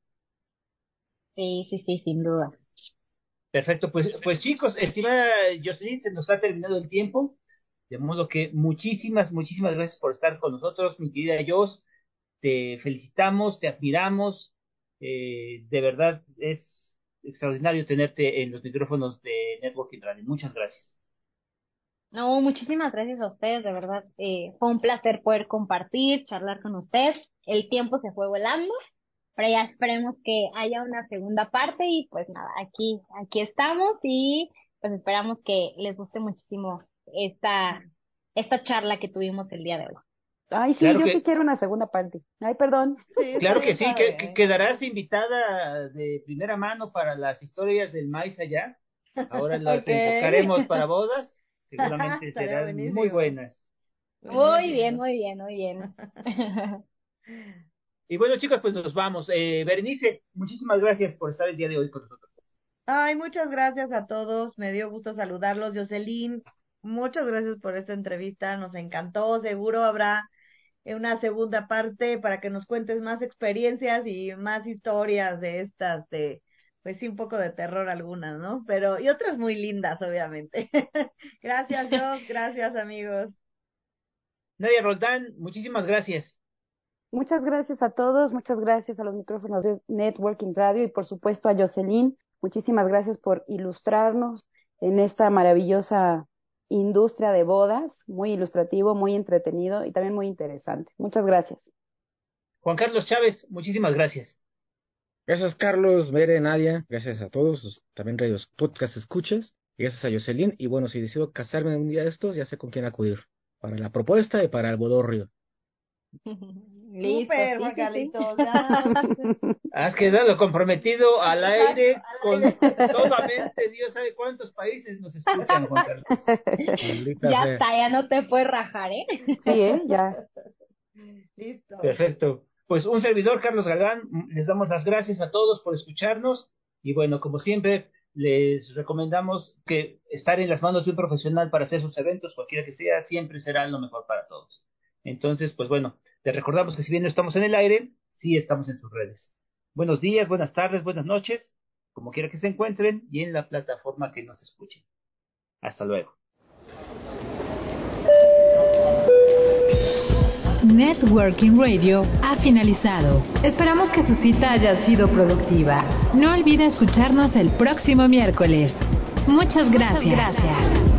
Sí, sí, sí, sin duda. Perfecto, pues, pues chicos, estimada Jocelyn, se nos ha terminado el tiempo, de modo que muchísimas, muchísimas gracias por estar con nosotros, mi querida Jos, te felicitamos, te admiramos, eh, de verdad es extraordinario tenerte en los micrófonos de Networking Radio, muchas gracias. No, muchísimas gracias a ustedes, de verdad. Eh, fue un placer poder compartir, charlar con ustedes. El tiempo se fue volando, pero ya esperemos que haya una segunda parte y pues nada, aquí, aquí estamos y pues esperamos que les guste muchísimo esta, esta charla que tuvimos el día de hoy. Ay, sí, Claro yo que- sí quiero una segunda parte. Ay, perdón. Sí, Claro que sí, que, quedarás invitada de primera mano para las historias del maíz allá. Ahora las Ok. enfocaremos para bodas. Seguramente serán buenísimo. muy buenas. Muy bien, muy bien, muy bien. Y bueno, chicos, pues nos vamos. Eh, Berenice, muchísimas gracias por estar el día de hoy con nosotros. Ay, muchas gracias a todos. Me dio gusto saludarlos. Jocelyn, muchas gracias por esta entrevista. Nos encantó. Seguro habrá eh, una segunda parte para que nos cuentes más experiencias y más historias de estas, de, pues sí, un poco de terror algunas, ¿no? Pero, y otras muy lindas, obviamente. Gracias, Jos. Gracias, amigos. Nadia Roldán, muchísimas gracias. Muchas gracias a todos, muchas gracias a los micrófonos de Networking Radio y por supuesto a Jocelyn. Muchísimas gracias por ilustrarnos en esta maravillosa industria de bodas, muy ilustrativo, muy entretenido y también muy interesante. Muchas gracias. Juan Carlos Chávez, muchísimas gracias. Gracias, Carlos, Mere, Nadia. Gracias a todos, también radios podcast escuches. Gracias a Jocelyn. Y bueno, si decido casarme un día de estos, ya sé con quién acudir. Para la propuesta y para el bodorrio. Sí, Juan. Carlitos. Has quedado comprometido al aire con aire. solamente Dios sabe cuántos países nos escuchan, Juan Carlos. Maldita Ya está, ya no te puedes rajar, ¿eh? Sí, ¿eh? Ya. Listo. Perfecto. Pues un servidor, Carlos Galván, les damos las gracias a todos por escucharnos y bueno, como siempre, les recomendamos que estar en las manos de un profesional para hacer sus eventos, cualquiera que sea, siempre será lo mejor para todos. Entonces, pues bueno, les recordamos que si bien no estamos en el aire, sí estamos en sus redes. Buenos días, buenas tardes, buenas noches, como quiera que se encuentren y en la plataforma que nos escuchen. Hasta luego. Networking Radio ha finalizado. Esperamos que su cita haya sido productiva. No olvide escucharnos el próximo miércoles. Muchas gracias. gracias.